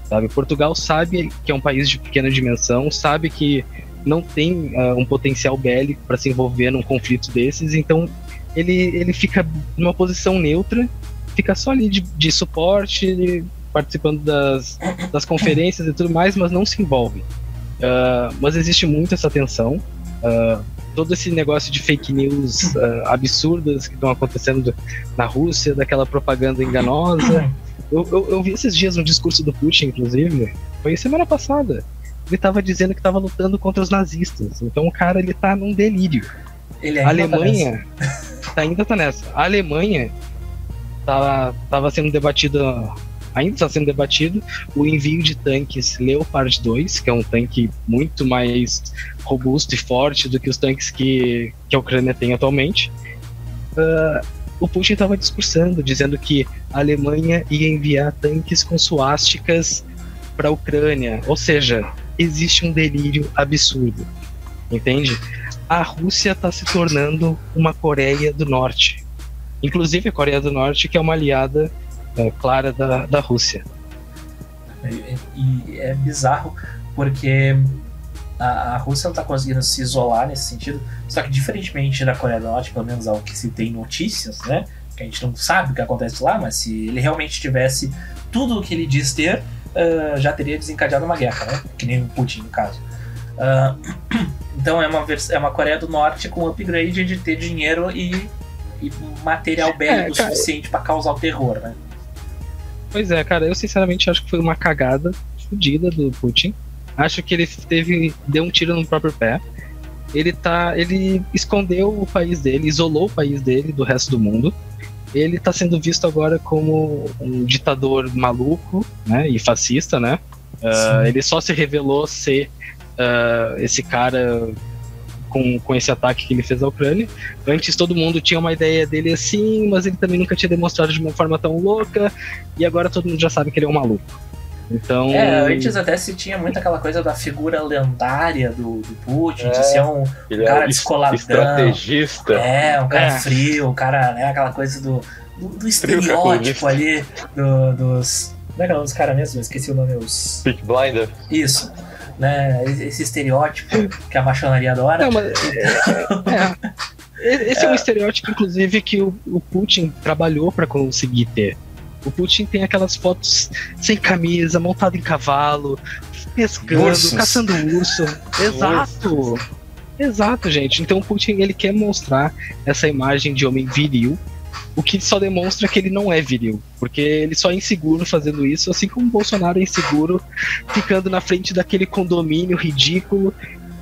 Sabe? Portugal sabe que é um país de pequena dimensão, sabe que não tem ah, um potencial bélico para se envolver num conflito desses, então ele, ele fica numa posição neutra, fica só ali de, de suporte, participando das, das conferências e tudo mais, mas não se envolve. Ah, mas existe muito essa tensão. ah, todo esse negócio de fake news ah, absurdas que estão acontecendo na Rússia, daquela propaganda enganosa. Eu, eu, eu vi esses dias um discurso do Putin, inclusive, foi semana passada. Ele estava dizendo que estava lutando contra os nazistas. Então o cara ele tá num delírio. Ele A ainda tá nessa. Alemanha tá, ainda tá nessa. A Alemanha tá, tava sendo debatida, ainda está sendo debatido, o envio de tanques Leopard 2, que é um tanque muito mais robusto e forte do que os tanques que, que a Ucrânia tem atualmente. Ah, o Putin estava discursando, dizendo que a Alemanha ia enviar tanques com suásticas para a Ucrânia. Ou seja, existe um delírio absurdo. Entende? A Rússia está se tornando uma Coreia do Norte. Inclusive a Coreia do Norte, que é uma aliada eh, clara da, da Rússia. E, é bizarro porque a, a Rússia não tá conseguindo se isolar nesse sentido. Só que diferentemente da Coreia do Norte, pelo menos ao que se tem notícias, né? Que a gente não sabe o que acontece lá, mas se ele realmente tivesse tudo o que ele diz ter, ah, já teria desencadeado uma guerra, né? Que nem o Putin, no caso. Ah, então é uma, é uma Coreia do Norte com upgrade de ter dinheiro e, e material bélico cara, suficiente pra causar o terror, né? Pois é, cara, eu sinceramente acho que foi uma cagada fodida do Putin. Acho que ele teve. deu um tiro no próprio pé. Ele tá. ele escondeu o país dele, isolou o país dele do resto do mundo. Ele tá sendo visto agora como um ditador maluco, né? E fascista, né? Sim. ele só se revelou ser ah, esse cara com, com esse ataque que ele fez à Ucrânia. Antes todo mundo tinha uma ideia dele assim, mas ele também nunca tinha demonstrado de uma forma tão louca. E agora todo mundo já sabe que ele é um maluco. Então. É, antes até se tinha muito aquela coisa da figura lendária do, do Putin, É. de ser um, Ele Cara é es- descoladão. estrategista. é, um cara É. frio, um cara, né, aquela coisa do, do, do estereótipo ali do- dos. Como é que é o nome dos caras mesmo? Eu esqueci o nome. Os... Peak Blinder. Isso. Né, esse estereótipo que a maçonaria adora. Não, mas. é, é. Esse é um estereótipo, inclusive, que o, o Putin trabalhou para conseguir ter. O Putin tem aquelas fotos sem camisa, montado em cavalo, pescando, Ursos. caçando urso. Exato! Exato, gente. Então o Putin ele quer mostrar essa imagem de homem viril, O que só demonstra que ele não é viril. Porque ele só é inseguro fazendo isso, assim como o Bolsonaro é inseguro ficando na frente daquele condomínio ridículo,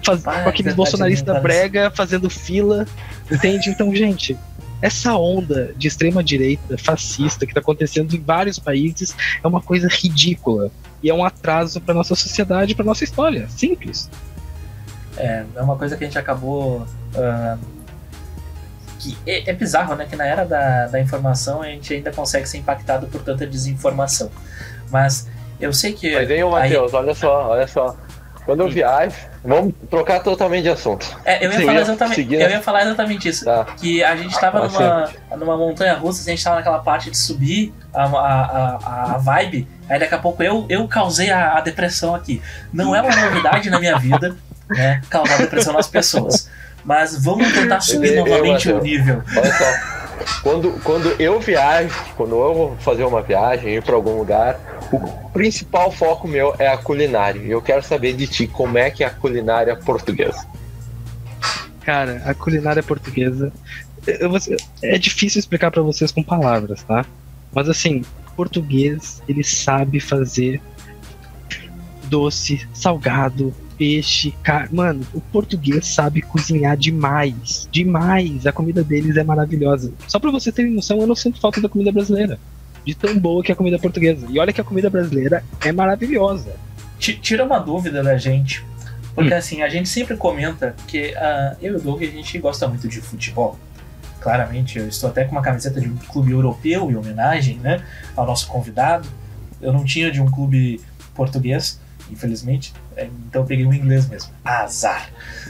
faz- Ah, com aqueles bolsonaristas brega fazendo fila. Entende? Então, gente, essa onda de extrema direita fascista que tá acontecendo em vários países é uma coisa ridícula. E é um atraso pra nossa sociedade, pra nossa história. Simples. É, é uma coisa que a gente acabou. ah, que é, é bizarro, né? Que na era da, da informação a gente ainda consegue ser impactado por tanta desinformação. Mas eu sei que. Mas aí, Matheus, olha só, olha só. Quando eu viajo, vamos trocar totalmente de assunto. É, eu ia, falar exatamente, eu ia falar exatamente isso. Tá. Que a gente tava Ah, numa, numa montanha russa, a gente tava naquela parte de subir a, a, a, a vibe, aí daqui a pouco eu, eu causei a, a depressão aqui. Não é uma novidade na minha vida, né? Causar depressão nas pessoas. Mas vamos tentar subir Eu- eu, novamente o Matheus. nível. Olha só. Quando, quando eu viajo, quando eu vou fazer uma viagem, ir para algum lugar, o principal foco meu é a culinária. E eu quero saber de ti como é que é a culinária portuguesa. Cara, a culinária portuguesa. eu é difícil explicar pra vocês com palavras, tá? Mas assim, português, ele sabe fazer doce, salgado, peixe, carne. Mano, o português sabe cozinhar demais. Demais. A comida deles é maravilhosa. Só pra vocês terem noção, eu não sinto falta da comida brasileira. De tão boa que é a comida portuguesa. E olha que a comida brasileira é maravilhosa. Ti- Tira uma dúvida da gente. Porque assim, a gente sempre comenta que ah, eu e o Doug a gente gosta muito de futebol. Claramente, eu estou até com uma camiseta de um clube europeu em homenagem né, ao nosso convidado. Eu não tinha de um clube português, infelizmente. É, Então eu peguei um inglês mesmo. Azar.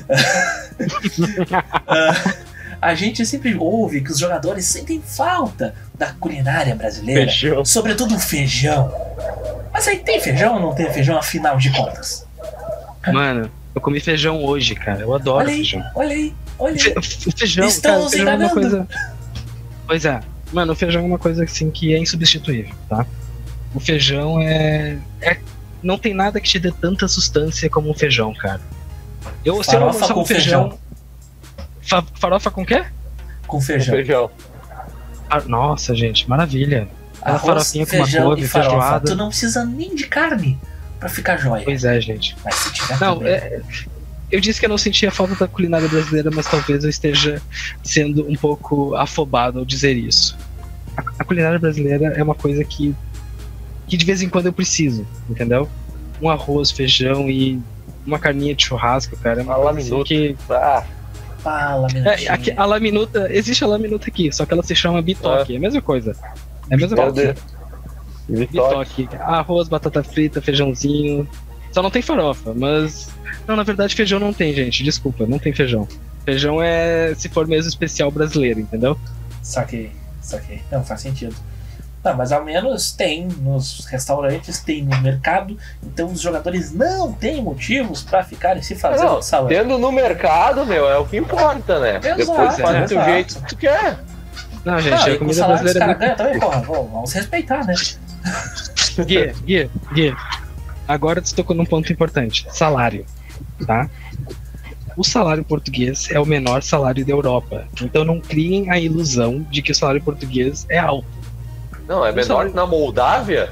Ah, a gente sempre ouve que os jogadores sentem falta da culinária brasileira. Fechou. Sobretudo o feijão. Mas aí tem feijão ou não tem feijão, afinal de contas? Mano, eu comi feijão hoje, cara. Eu adoro Olha aí, feijão. olha aí, olha aí. Fe- feijão, Estão cara, feijão é coisa. Pois é, mano, o feijão é uma coisa assim que é insubstituível, tá? O feijão é. é- Não tem nada que te dê tanta sustância como o feijão, cara. Eu, se eu almoçar com um feijão. Fa- farofa com o quê? Com feijão. Feijão. Ah, nossa, gente, maravilha. Arroz, farofinha com uma feijão couve, e feijoada. Tu não precisa nem de carne pra ficar jóia. Pois é, gente. Mas se tiver Não, também. é, eu disse que eu não sentia falta da culinária brasileira, mas talvez eu esteja sendo um pouco afobado ao dizer isso. A, a culinária brasileira é uma coisa que, que de vez em quando eu preciso, entendeu? Um arroz, feijão e uma carninha de churrasco, cara. É uma coisa assim laminuta. que. Ah, Fala, É, aqui- a laminuta, existe a laminuta aqui, só que ela se chama bitoque, é a mesma coisa. É a mesma coisa. Bitoque. Arroz, batata frita, feijãozinho. Só não tem farofa, mas. Não, na verdade, feijão não tem, gente. Desculpa, não tem feijão. Feijão é se for mesmo especial brasileiro, entendeu? Saquei, saquei. Não, faz sentido. Não, mas ao menos tem nos restaurantes, tem no mercado, então os jogadores não têm motivos pra ficarem se fazendo Não, saúde. tendo no mercado, meu, é o que importa, né? Exato, Depois faz do exato. jeito que tu quer. Não, gente, Não, a e comida salário brasileira é muito. ganham também, porra, vamos, vamos respeitar, né? Gui, Gui, Gui. Agora tu tocou num ponto importante: salário. Tá? O salário português é o menor salário da Europa. Então não criem a ilusão de que o salário português é alto. Não, é menor que na Moldávia?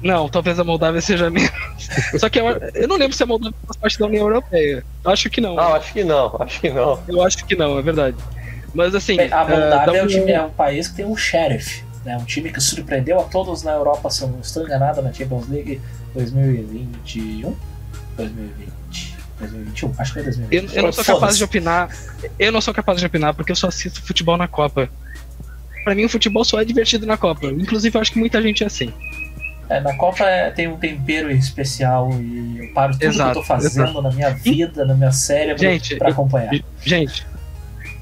Não, talvez a Moldávia seja menos. Só que eu, eu não lembro se a Moldávia faz parte da União Europeia. Acho que não. Não, acho que não, acho que não. Eu acho que não, é verdade. Mas assim. A ah, dá Moldávia é, um time- é um país que tem um sheriff, né? Um time que surpreendeu a todos na Europa, se eu não estou enganado, na Champions League 2021? 2020? 2021? Acho que foi Eu, 2021. eu não sou capaz de opinar. Eu não sou capaz de opinar porque eu só assisto futebol na Copa. Pra mim, o futebol só é divertido na Copa. Inclusive, eu acho que muita gente é assim. É, na Copa é- tem um tempero especial e eu paro tudo que eu Exato, tô fazendo na minha vida, no meu cérebro, Gente, pra eu- acompanhar. Gente,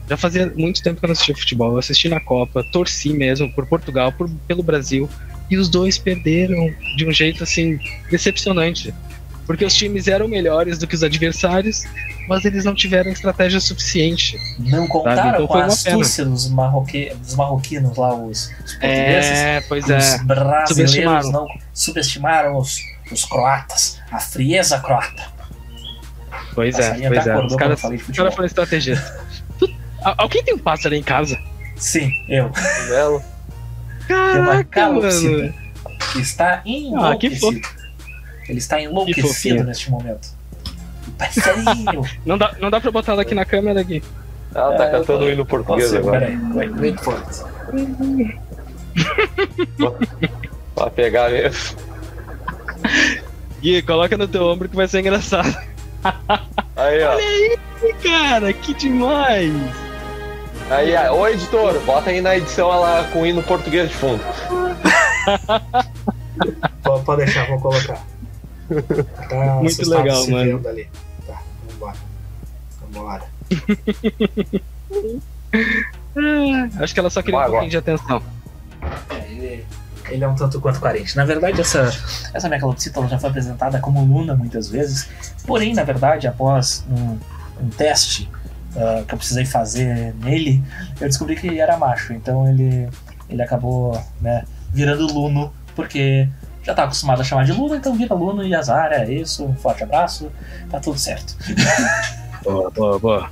já fazia muito tempo que eu não assistia futebol. Eu assisti na Copa, torci mesmo por Portugal, por, pelo Brasil. E os dois perderam de um jeito assim decepcionante. Porque os times eram melhores do que os adversários, mas eles não tiveram estratégia suficiente. Não contaram Então com a astúcia dos, marroque... dos marroquinos lá, os, os portugueses. É, pois Os é. brasileiros subestimaram. não subestimaram os, os croatas, a frieza croata. Pois é, pois é. Os caras os caras foram estrategistas. Alguém tem um pássaro em casa? Sim, eu. Tem uma Caraca, calopsita mano. que está Ah, que enlouquecido. Ele está enlouquecido neste momento. Parceirinho. Não dá, não dá pra botar ela aqui na câmera aqui. Ela tá É, cantando o hino português Posso? agora. Peraí, wait, wait for it. Pra pegar mesmo. Gui, coloca no teu ombro que vai ser engraçado. Aí, ó. Olha aí, cara, que demais. Aí, ó. Ô, editor, bota aí na edição ela com o hino português de fundo. Pode, pode deixar, vou colocar. Tá Muito legal, se mano. vendo Ali. Tá, vambora. Vambora. Acho que ela só queria um pouquinho de atenção. É, ele, ele é um tanto quanto carente. Na verdade, essa, essa ela já foi apresentada como Luna muitas vezes. Porém, na verdade, após um, um teste ah, que eu precisei fazer nele, eu descobri que ele era macho. Então ele, ele acabou né, virando Luno, porque já tá acostumado a chamar de Luna, então vira Luno e azar. É isso, um forte abraço, tá tudo certo. Boa, boa, boa.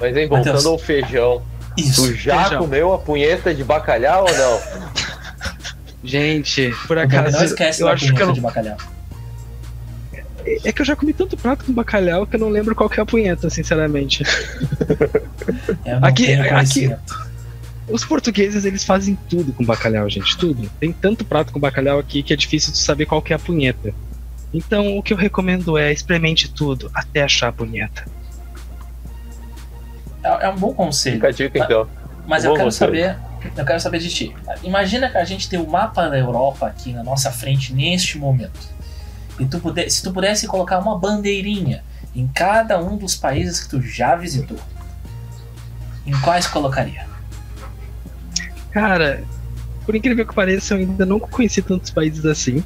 Mas, hein, voltando ao feijão. Isso. Tu já Feijão. comeu a punheta de bacalhau ou não? Gente, por Não acaso, esquece eu da acho que punheta eu não... de bacalhau. É que eu já comi tanto prato com bacalhau que eu não lembro qual que é a punheta, sinceramente. Eu não Aqui- tenho aqui- conhecimento. Os portugueses, eles fazem tudo com bacalhau, gente, tudo. Tem tanto prato com bacalhau aqui que é difícil de saber qual que é a punheta. Então, o que eu recomendo é experimente tudo até achar a punheta. É, é um bom conselho. Fica a dica, então. Mas eu Bom quero roteiro. saber. Eu quero saber de ti. Imagina que a gente tem o mapa da Europa aqui na nossa frente neste momento. E tu puder, se tu pudesse colocar uma bandeirinha em cada um dos países que tu já visitou, em quais colocaria? Cara, por incrível que pareça, eu ainda não conheci tantos países assim.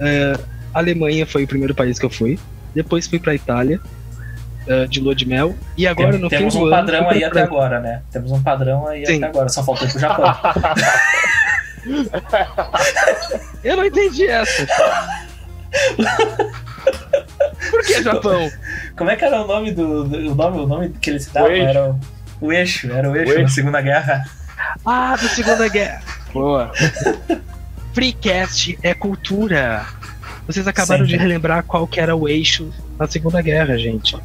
É, a Alemanha foi o primeiro país que eu fui. Depois fui pra Itália, é, de lua de mel. E agora, Tem- no fim temos do um ano, padrão fui aí pra até agora, né? Temos um padrão aí Sim. até agora, só faltou ir pro Japão. Eu não entendi essa. Por que Japão? Como é que era o nome do. do- o, nome, o nome que eles davam? O eixo. Era o, o eixo, era o eixo, O na eixo. Segunda Guerra. Ah, da Segunda Guerra. Boa. Freecast é cultura. Vocês acabaram Sempre. de relembrar qual que era o eixo na Segunda Guerra, gente.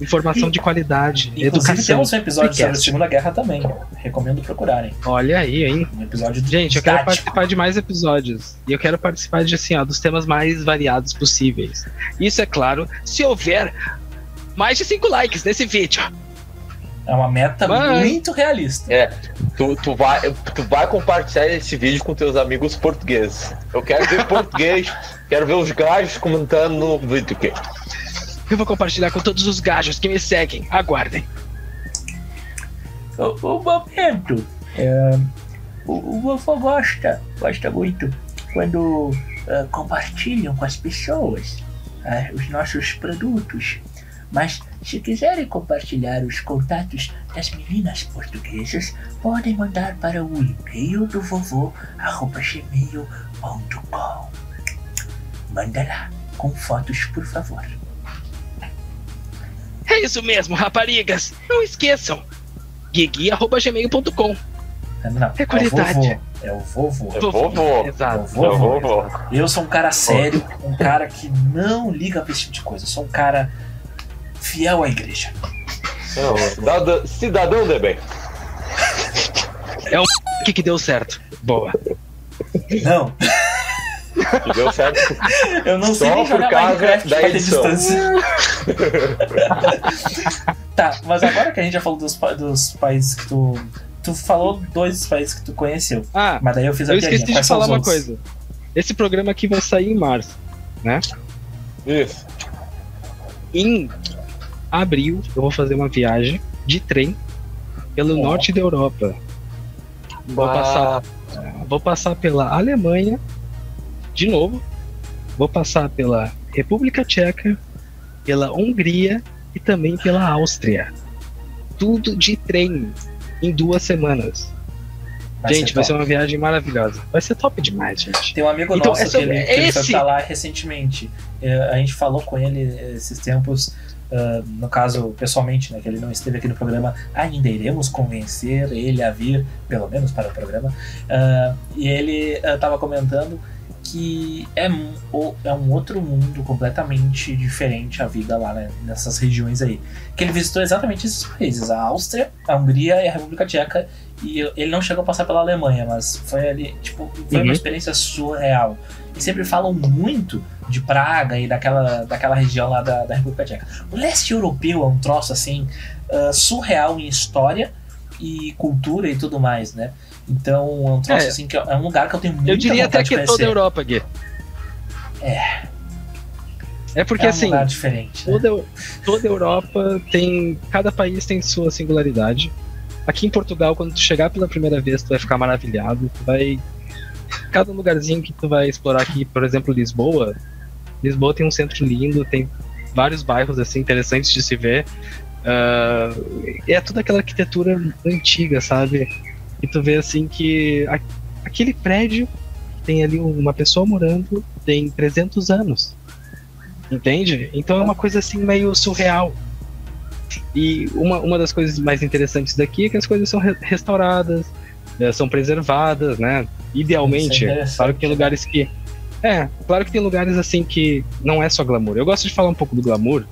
Informação de qualidade, Inclusive educação. temos um episódio sobre a Freecast. Segunda Guerra também. Recomendo procurarem. Olha aí, hein? Um episódio Gente, eu quero participar de mais episódios. E eu quero participar de assim, ó, dos temas mais variados possíveis. Isso é claro, se houver mais de 5 likes nesse vídeo. É uma meta Mas- muito realista. É, tu, tu, vai, tu vai compartilhar esse vídeo com teus amigos portugueses. Eu quero ver português, quero ver os gajos comentando no vídeo aqui. Eu vou compartilhar com todos os gajos que me seguem. Aguardem. O, o momento. é, o, o vovô gosta, gosta muito quando é, compartilham com as pessoas é, os nossos produtos. Mas se quiserem compartilhar os contatos das meninas portuguesas, podem mandar para o e-mail do vovô arroba gmail.com. Manda lá, com fotos, por favor. É isso mesmo, raparigas. Não esqueçam. guigui.gmail.com Não, É qualidade. É o vovô. É o vovô. Eu vou, vou. Exato. Vovô. Eu vou, vou. Eu sou um cara sério, um cara que não liga pra esse tipo de coisa. Eu sou um cara fiel à igreja. Não, cidadão, cidadão de bem. O que que deu certo? Boa. Não, Que deu certo. eu não sei Só nem por jogar causa Minecraft da edição. distância. tá, mas agora que a gente já falou dos, pa- dos países que tu. Tu falou dois países que tu conheceu. Ah, Mas daí eu fiz a eu piadinha. esqueci de falar uma outros? coisa. Esse programa aqui vai sair em março. Isso. Em abril, eu vou fazer uma viagem de trem pelo Ó. norte da Europa. Vou passar, vou passar pela Alemanha, de novo. Vou passar pela República Tcheca, pela Hungria e também pela Áustria. Tudo de trem em duas semanas. Vai gente, ser vai top. ser uma viagem maravilhosa. Vai ser top demais, gente. Tem um amigo Então, nosso essa- que ele, que ele foi pra lá recentemente. É, a gente falou com ele esses tempos ah, no caso, pessoalmente, né, que ele não esteve aqui no programa, ainda iremos convencer ele a vir, pelo menos para o programa. Ah, e ele estava comentando que é um, é um outro mundo completamente diferente a vida lá né, nessas regiões aí. Que ele visitou exatamente esses países, a Áustria, a Hungria e a República Tcheca. E ele não chegou a passar pela Alemanha, mas foi ali, tipo, foi Uhum. uma experiência surreal. Sempre falam muito de Praga e daquela, daquela região lá da, da República Tcheca. O leste europeu é um troço assim, ah, surreal em história e cultura e tudo mais, né? Então é um troço É. assim que é um lugar que eu tenho muita Eu diria até que é toda a. Europa, Gui. É. É porque é um assim, lugar diferente. Né? toda, toda a Europa tem. Cada país tem sua singularidade. Aqui em Portugal, quando tu chegar pela primeira vez, tu vai ficar maravilhado. Tu vai. Cada lugarzinho que tu vai explorar aqui, por exemplo, Lisboa. Lisboa tem um centro lindo, tem vários bairros assim interessantes de se ver. Ah, é toda aquela arquitetura antiga, sabe? E tu vê assim que a- aquele prédio tem ali uma pessoa morando, tem 300 anos. Entende? Então é uma coisa assim meio surreal. E uma, uma das coisas mais interessantes daqui é que as coisas são re- restauradas, eh, são preservadas, né? Idealmente. É claro que tem né? lugares que. É, claro que tem lugares assim que não é só glamour. Eu gosto de falar um pouco do glamour,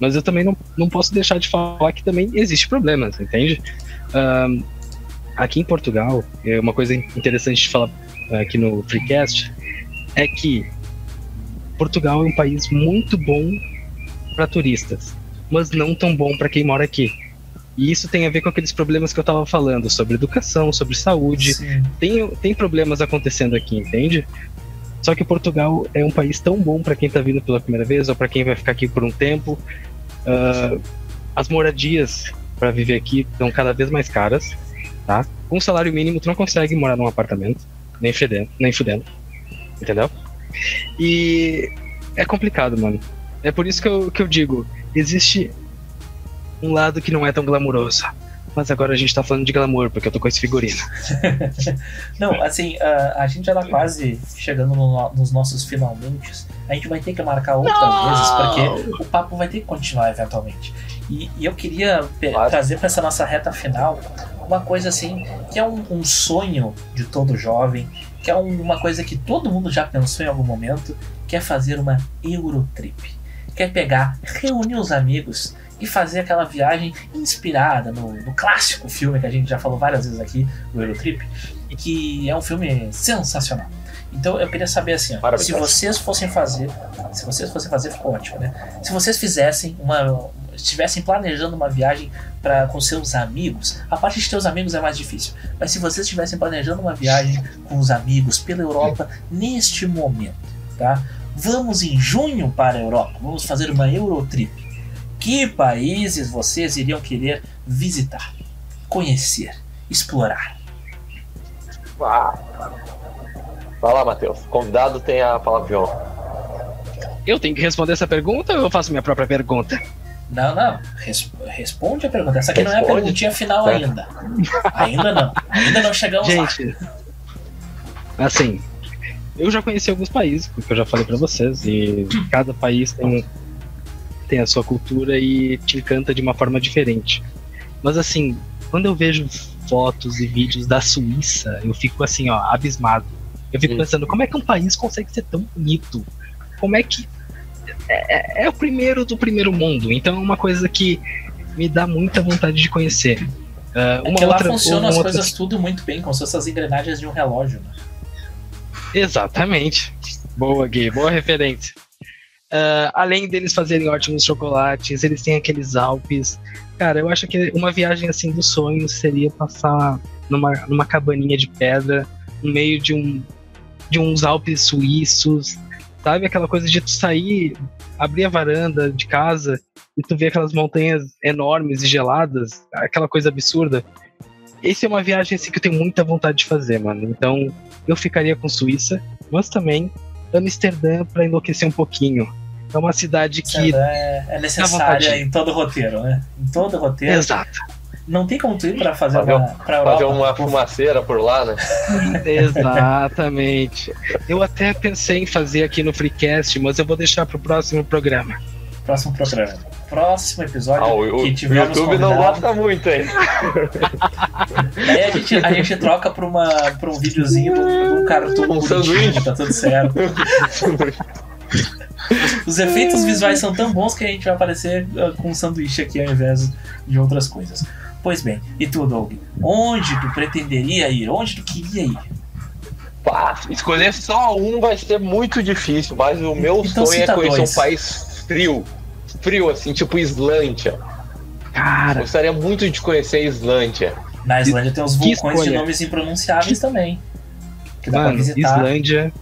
mas eu também não, não posso deixar de falar que também existe problemas, entende? Ahn, aqui em Portugal, é uma coisa interessante de falar eh, aqui no Freecast é que Portugal é um país muito bom para turistas, mas não tão bom para quem mora aqui. E isso tem a ver com aqueles problemas que eu tava falando sobre educação, sobre saúde. Sim. Tem, tem problemas acontecendo aqui, entende? Só que Portugal é um país tão bom para quem tá vindo pela primeira vez ou para quem vai ficar aqui por um tempo. Ah, as moradias para viver aqui estão cada vez mais caras, tá? Com salário mínimo tu não consegue morar num apartamento, nem fedendo, nem fudendo. Entendeu? E é complicado, mano. É por isso que eu, que eu digo, existe um lado que não é tão glamuroso. Mas agora a gente tá falando de glamour, porque eu tô com esse figurino. Não, assim, a, a gente já tá quase chegando no- nos nossos finalmente. A gente vai ter que marcar outras vezes, porque o papo vai ter que continuar eventualmente. E, e eu queria pe- Claro. trazer para essa nossa reta final uma coisa assim, que é um, um sonho de todo jovem, que é um- uma coisa que todo mundo já pensou em algum momento, que é fazer uma Eurotrip. Quer pegar, reunir os amigos e fazer aquela viagem inspirada no, no clássico filme que a gente já falou várias vezes aqui, o Eurotrip, e que é um filme sensacional. Então eu queria saber assim, ó, se vocês fossem fazer, se vocês fossem fazer, ficou ótimo, né? Se vocês fizessem uma, estivessem planejando uma viagem para com seus amigos, a parte de teus amigos é mais difícil. Mas se vocês estivessem planejando uma viagem com os amigos pela Europa neste momento, tá? Vamos em junho para a Europa, vamos fazer uma Eurotrip. Que países vocês iriam querer visitar, conhecer, explorar? Ah. Vai lá, Matheus. Convidado tem a palavra. Eu tenho que responder essa pergunta ou eu faço minha própria pergunta? Não, não. Res- responde a pergunta. Essa aqui não é a Responde. perguntinha final Certo. ainda. Ainda não. Ainda não chegamos lá. Gente, assim, eu já conheci alguns países, porque eu já falei pra vocês, e cada país tem, tem a sua cultura e te encanta de uma forma diferente. Mas assim, quando eu vejo fotos e vídeos da Suíça, eu fico assim, ó, abismado. Eu fico pensando, como é que um país consegue ser tão bonito? Como é que. É, é- é o primeiro do primeiro mundo, então é uma coisa que me dá muita vontade de conhecer. Ah, É que lá funcionam uma as outra- coisas tudo muito bem, como se fossem as engrenagens de um relógio. Né? Exatamente. Boa, Gui, boa referência. Ah, além deles fazerem ótimos chocolates, eles têm aqueles Alpes. Cara, eu acho que uma viagem assim dos sonhos seria passar numa, numa cabaninha de pedra, no meio de um de uns Alpes suíços, sabe? Aquela coisa de tu sair, abrir a varanda de casa e tu ver aquelas montanhas enormes e geladas, aquela coisa absurda. Essa é uma viagem assim que eu tenho muita vontade de fazer, mano. Então, eu ficaria com Suíça, mas também Amsterdã pra enlouquecer um pouquinho. É uma cidade que. É, é necessária em todo roteiro, né? Em todo roteiro. Exato. Não tem como tu ir pra fazer Fazer uma, pra Europa. Fazer uma fumaceira por lá, né? Exatamente. Eu até pensei em fazer aqui no Freecast, mas eu vou deixar pro próximo programa. Próximo programa. próximo episódio Ah, o, o- que o tivermos YouTube não gosta muito, hein? Aí a gente, a gente troca pra, uma, pra um videozinho de um, cartoon Um sanduíche. tá tudo certo. Os efeitos visuais são tão bons que a gente vai aparecer ah, com um sanduíche aqui ao invés de outras coisas. Pois bem, e tu, Doug? Onde tu pretenderia ir? Onde tu queria ir? Pá, escolher só um vai ser muito difícil, mas o meu Então sonho é conhecer dois. um país frio. Frio, assim, tipo Islândia. Cara, Gostaria muito de conhecer a Islândia. Na Islândia tem os Que vulcões de escolha. nomes impronunciáveis também. Que dá pra mano, visitar. Islândia.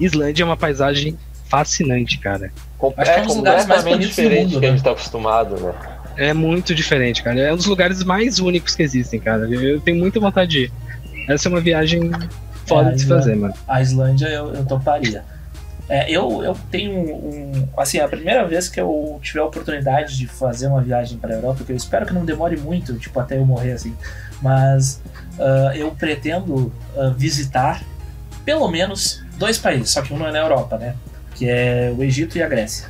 Islândia é uma paisagem fascinante, cara. Com- Acho que é um é completamente do diferente mundo, do que a né? gente tá acostumado, né? É muito diferente, cara. É um dos lugares mais únicos que existem, cara. Eu tenho muita vontade de ir. Essa é uma viagem foda É, de se fazer, mano. A Islândia eu, eu toparia. É, eu, eu tenho um. Assim, a primeira vez que eu tiver a oportunidade de fazer uma viagem para a Europa, que eu espero que não demore muito, tipo, até eu morrer assim, mas ah, eu pretendo ah, visitar pelo menos dois países, só que um não é na Europa, né? Que é o Egito e a Grécia.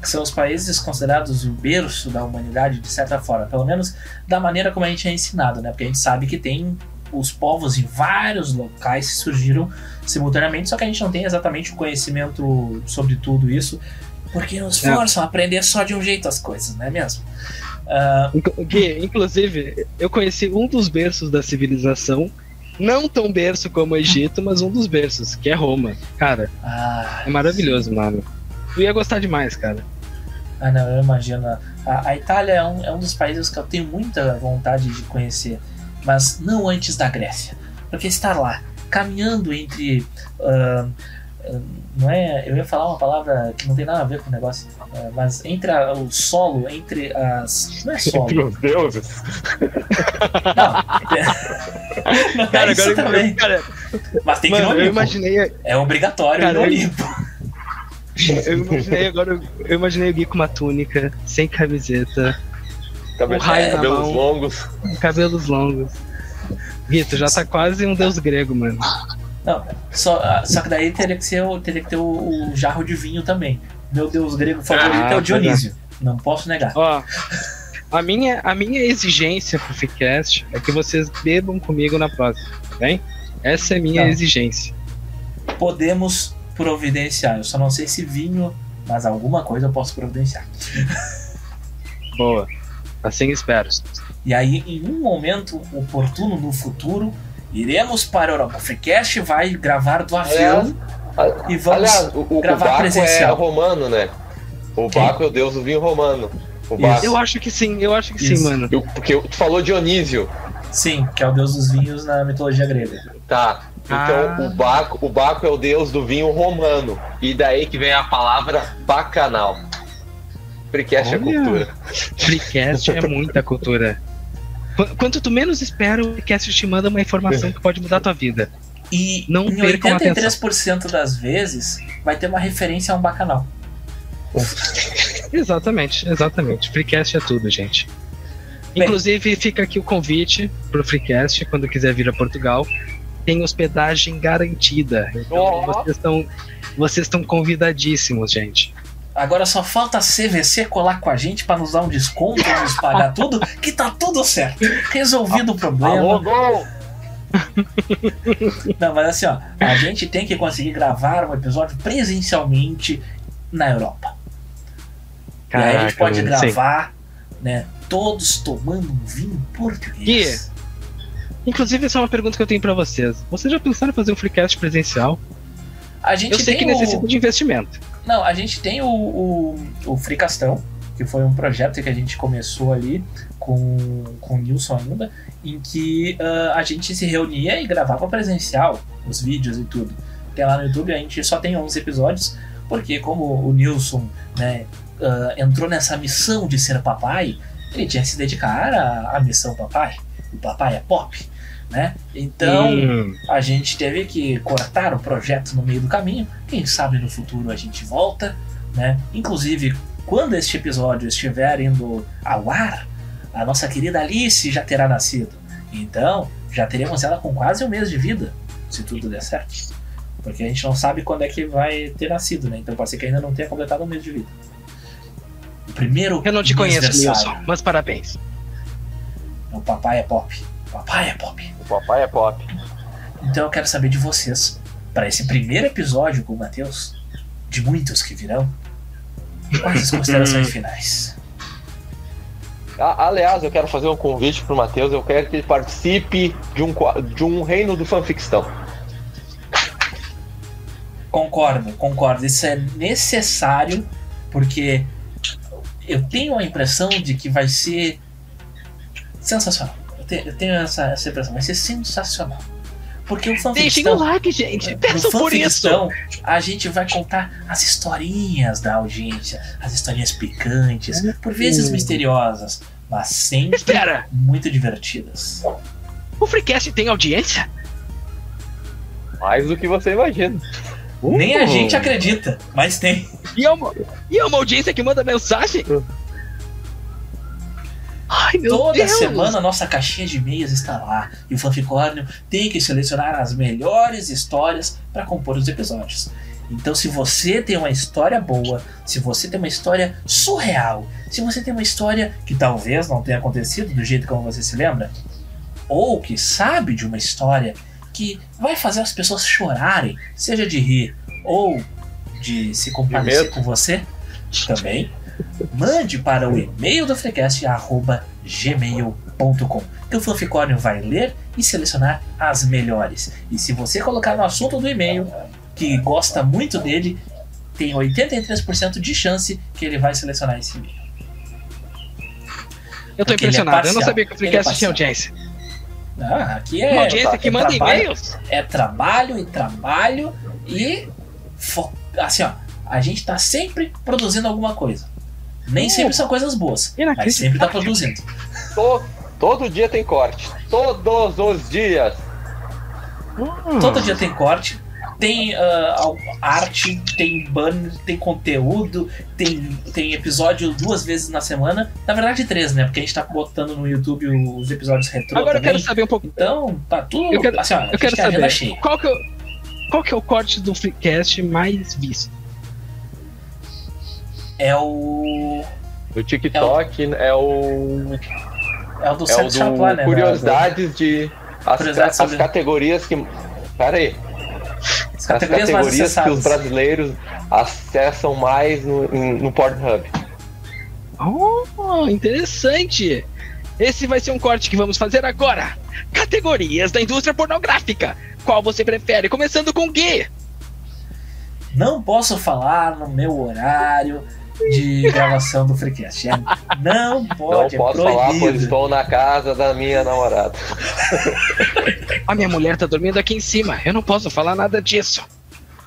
Que são os países considerados o berço da humanidade, de certa forma, pelo menos da maneira como a gente é ensinado, né? Porque a gente sabe que tem os povos em vários locais que surgiram simultaneamente, só que a gente não tem exatamente o conhecimento sobre tudo isso, porque nos É. forçam a aprender só de um jeito as coisas, não é mesmo? Inclu- Gui, inclusive, eu conheci um dos berços da civilização. Não tão berço como o Egito, mas um dos berços, que é Roma. Cara, ah, é maravilhoso, mano. Tu ia gostar demais, cara. Ah, não, eu imagino. A, a Itália é um, é um dos países que eu tenho muita vontade de conhecer, mas não antes da Grécia. Porque estar lá, caminhando entre. ah, não é. Eu ia falar uma palavra que não tem nada a ver com o negócio, ah, mas entre a- o solo, entre as. Não é solo. Meu deuses. Não, não é isso também. cara, Mas tem que ir no mano, eu Olimpo. imaginei, É obrigatório Cara, ir no eu- Olimpo. eu imaginei agora, eu imaginei o Gui com uma túnica, sem camiseta, Cabelo, Um raio na cabelos mão. longos. cabelos longos. Gui, tu já tá quase um deus grego, mano. Não, só, ah, só que daí teria que, ser, o- teria que ter o, o jarro de vinho também. Meu deus grego favorito Ah, é o pois é. Dionísio. Não posso negar. Ó, a minha, a minha exigência pro Freecast é que vocês bebam comigo na próxima, tá bem? Essa é a minha Tá. exigência. Podemos providenciar. Eu só não sei se vinho, mas alguma coisa eu posso providenciar. Boa. Assim espero. E aí, em um momento oportuno no futuro, iremos para a Europa. O Freecast vai gravar do avião e vamos. Aliás, o, o, o gravar Baco é presencial. romano, né? O Quem? Baco é o deus do vinho romano. O. Baco. Eu acho que sim, eu acho que sim, Isso. mano. Eu- porque tu falou Dionísio. Sim, que é o deus dos vinhos na mitologia grega. Tá. Então Ah. o, Baco, o Baco é o deus do vinho romano. E daí que vem a palavra bacanal. Freecast é cultura. Freecast é muita cultura. Qu- Quanto tu menos espera, o Freecast te manda uma informação que pode mudar a tua vida. E Não em percam a 83% das vezes vai ter uma referência a um bacanal. Exatamente, exatamente. Freecast é tudo, gente. Bem. Inclusive, fica aqui o convite pro Freecast, quando quiser vir a Portugal. Tem hospedagem garantida. Então, Ó. vocês estão vocês estão convidadíssimos, gente. Agora só falta a CVC colar com a gente pra nos dar um desconto, nos pagar tudo, que tá tudo certo. Resolvido o problema. Alô, gol! Não, mas assim, ó, a gente tem que conseguir gravar um episódio presencialmente na Europa. e aí a gente pode mano, sim. gravar, né, todos tomando um vinho português. Inclusive, essa é uma pergunta que eu tenho pra vocês. Vocês já pensaram em fazer um Freecast presencial? A gente Eu sei tem que o... necessita de investimento. Não, a gente tem o, o, o Fricastão, que foi um projeto que a gente começou ali com, com o Nilson ainda, em que ah, a gente se reunia e gravava presencial os vídeos e tudo. Tem lá no YouTube, a gente só tem 11 episódios, porque como o Nilson né, ah, entrou nessa missão de ser papai, ele tinha que se dedicar à, à missão papai. O papai é pop, né? Então Hum, a gente teve que cortar o projeto no meio do caminho. Quem sabe no futuro a gente volta, né? Inclusive, quando este episódio estiver indo ao ar, a nossa querida Alice já terá nascido. Então, já teremos ela com quase um mês de vida, se tudo der certo. Porque a gente não sabe quando é que vai ter nascido, né? Então pode ser que ainda não tenha completado um mês de vida. primeiro. Eu não te conheço. Nilson, mas parabéns. O papai é pop. O papai é pop. Papai é pop. Então eu quero saber de vocês, para esse primeiro episódio com o Matheus, de muitos que virão, quais as considerações finais? Ah, aliás, eu quero fazer um convite pro Matheus. Eu quero que ele participe de um, de um reino do fanficção. Concordo, concordo. Isso é necessário porque eu tenho a impressão de que vai ser sensacional. Eu te- eu tenho, essa, essa impressão, vai ser sensacional. Porque o Deixem o fanficção, like, gente. Peçam por isso. fanficção, a gente vai contar as historinhas da audiência, as historinhas picantes, por vezes misteriosas, mas sempre Espera, muito divertidas. o Freecast tem audiência? Mais do que você imagina. Nem a Uh. gente acredita, mas tem. E é uma, e é uma audiência que manda mensagem? Ai, meu Toda Deus! semana a nossa caixinha de e-mails está lá e o Fanficórnio tem que selecionar as melhores histórias para compor os episódios. Então, se você tem uma história boa, se você tem uma história surreal, se você tem uma história que talvez não tenha acontecido do jeito como você se lembra, ou que sabe de uma história que vai fazer as pessoas chorarem, seja de rir ou de se compadecer com você, também, mande para o e-mail do Freecast, arroba gmail.com, que o Fanficórnio vai ler e selecionar as melhores. E se você colocar no assunto do e-mail que gosta muito dele, tem 83% de chance que ele vai selecionar esse e-mail. Eu tô Porque ele é impressionado. eu não sabia que o Ele é Freecast tinha audiência. Ah, aqui Uma é, audiência que é manda trabalho, e-mails? é trabalho e trabalho e assim ó, a gente tá sempre produzindo alguma coisa. Nem sempre são coisas boas, mas sempre tá produzindo. To- todo dia tem corte. Todos os dias. Todo dia tem corte, tem al- arte, tem banner, tem conteúdo, tem, tem episódio duas vezes na semana. Na verdade, três, né? Porque a gente tá botando no YouTube os episódios retrô Agora eu também. quero saber um pouco. Então, tá tudo. Eu quero- assim, ó, Eu quero saber qual que, é o, qual que é o corte do Freecast mais visto. É o. O TikTok é o. É o do É o Sérgio Chaplan, né? do Curiosidades de. As, Curiosidades ca- as sobre- categorias que. Pera aí. As As categorias mais categorias que os brasileiros acessam mais no, no Pornhub. Oh, interessante! Esse vai ser um corte que vamos fazer agora. Categorias da indústria pornográfica. Qual você prefere? Começando com Gui. Não posso falar no meu horário de gravação do Freecast. É- Não pode, Não posso é falar, pois proibido. estou na casa da minha namorada. A minha mulher tá dormindo aqui em cima. Eu não posso falar nada disso.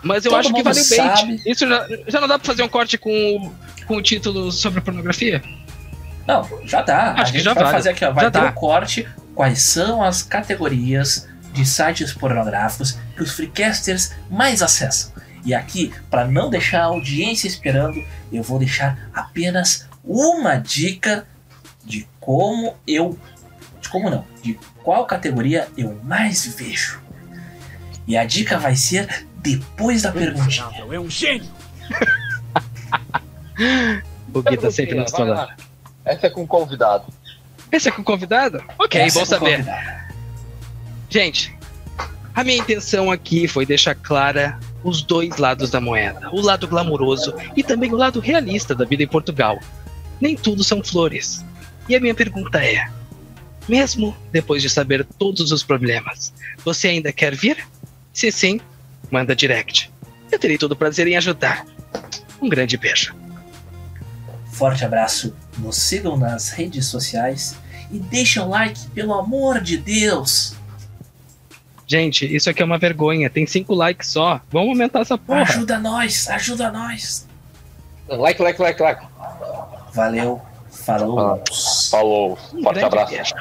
Mas eu Todo acho que mundo vale o bait. sabe. Isso já, já não dá pra fazer um corte com, o- com o título sobre pornografia? Não, já dá. Acho a que gente já vai vale. fazer aqui, ó. Vai Já ter dá. um corte. Quais são as categorias de sites pornográficos que os freecasters mais acessam? E aqui, para não deixar a audiência esperando, eu vou deixar apenas uma dica de como eu. De como não? De qual categoria eu mais vejo. E a dica vai ser depois da perguntinha. O Gui tá sempre no Vai lá. celular. Essa é com convidado. Esse é com convidado? Ok, Essa bom é saber. convidado. Gente, a minha intenção aqui foi deixar clara os dois lados da moeda, o lado glamouroso e também o lado realista da vida em Portugal. Nem tudo são flores. E a minha pergunta é: mesmo depois de saber todos os problemas, você ainda quer vir? Se sim, manda direct. Eu terei todo o prazer em ajudar. Um grande beijo. Forte abraço, nos sigam nas redes sociais e deixem o like, pelo amor de Deus! Gente, isso aqui é uma vergonha. Tem cinco likes só. Vamos aumentar essa porra. Ajuda nós, ajuda nós! Like, like, like, like. Valeu, falou! Falou. Um Forte grande abraço. beijo.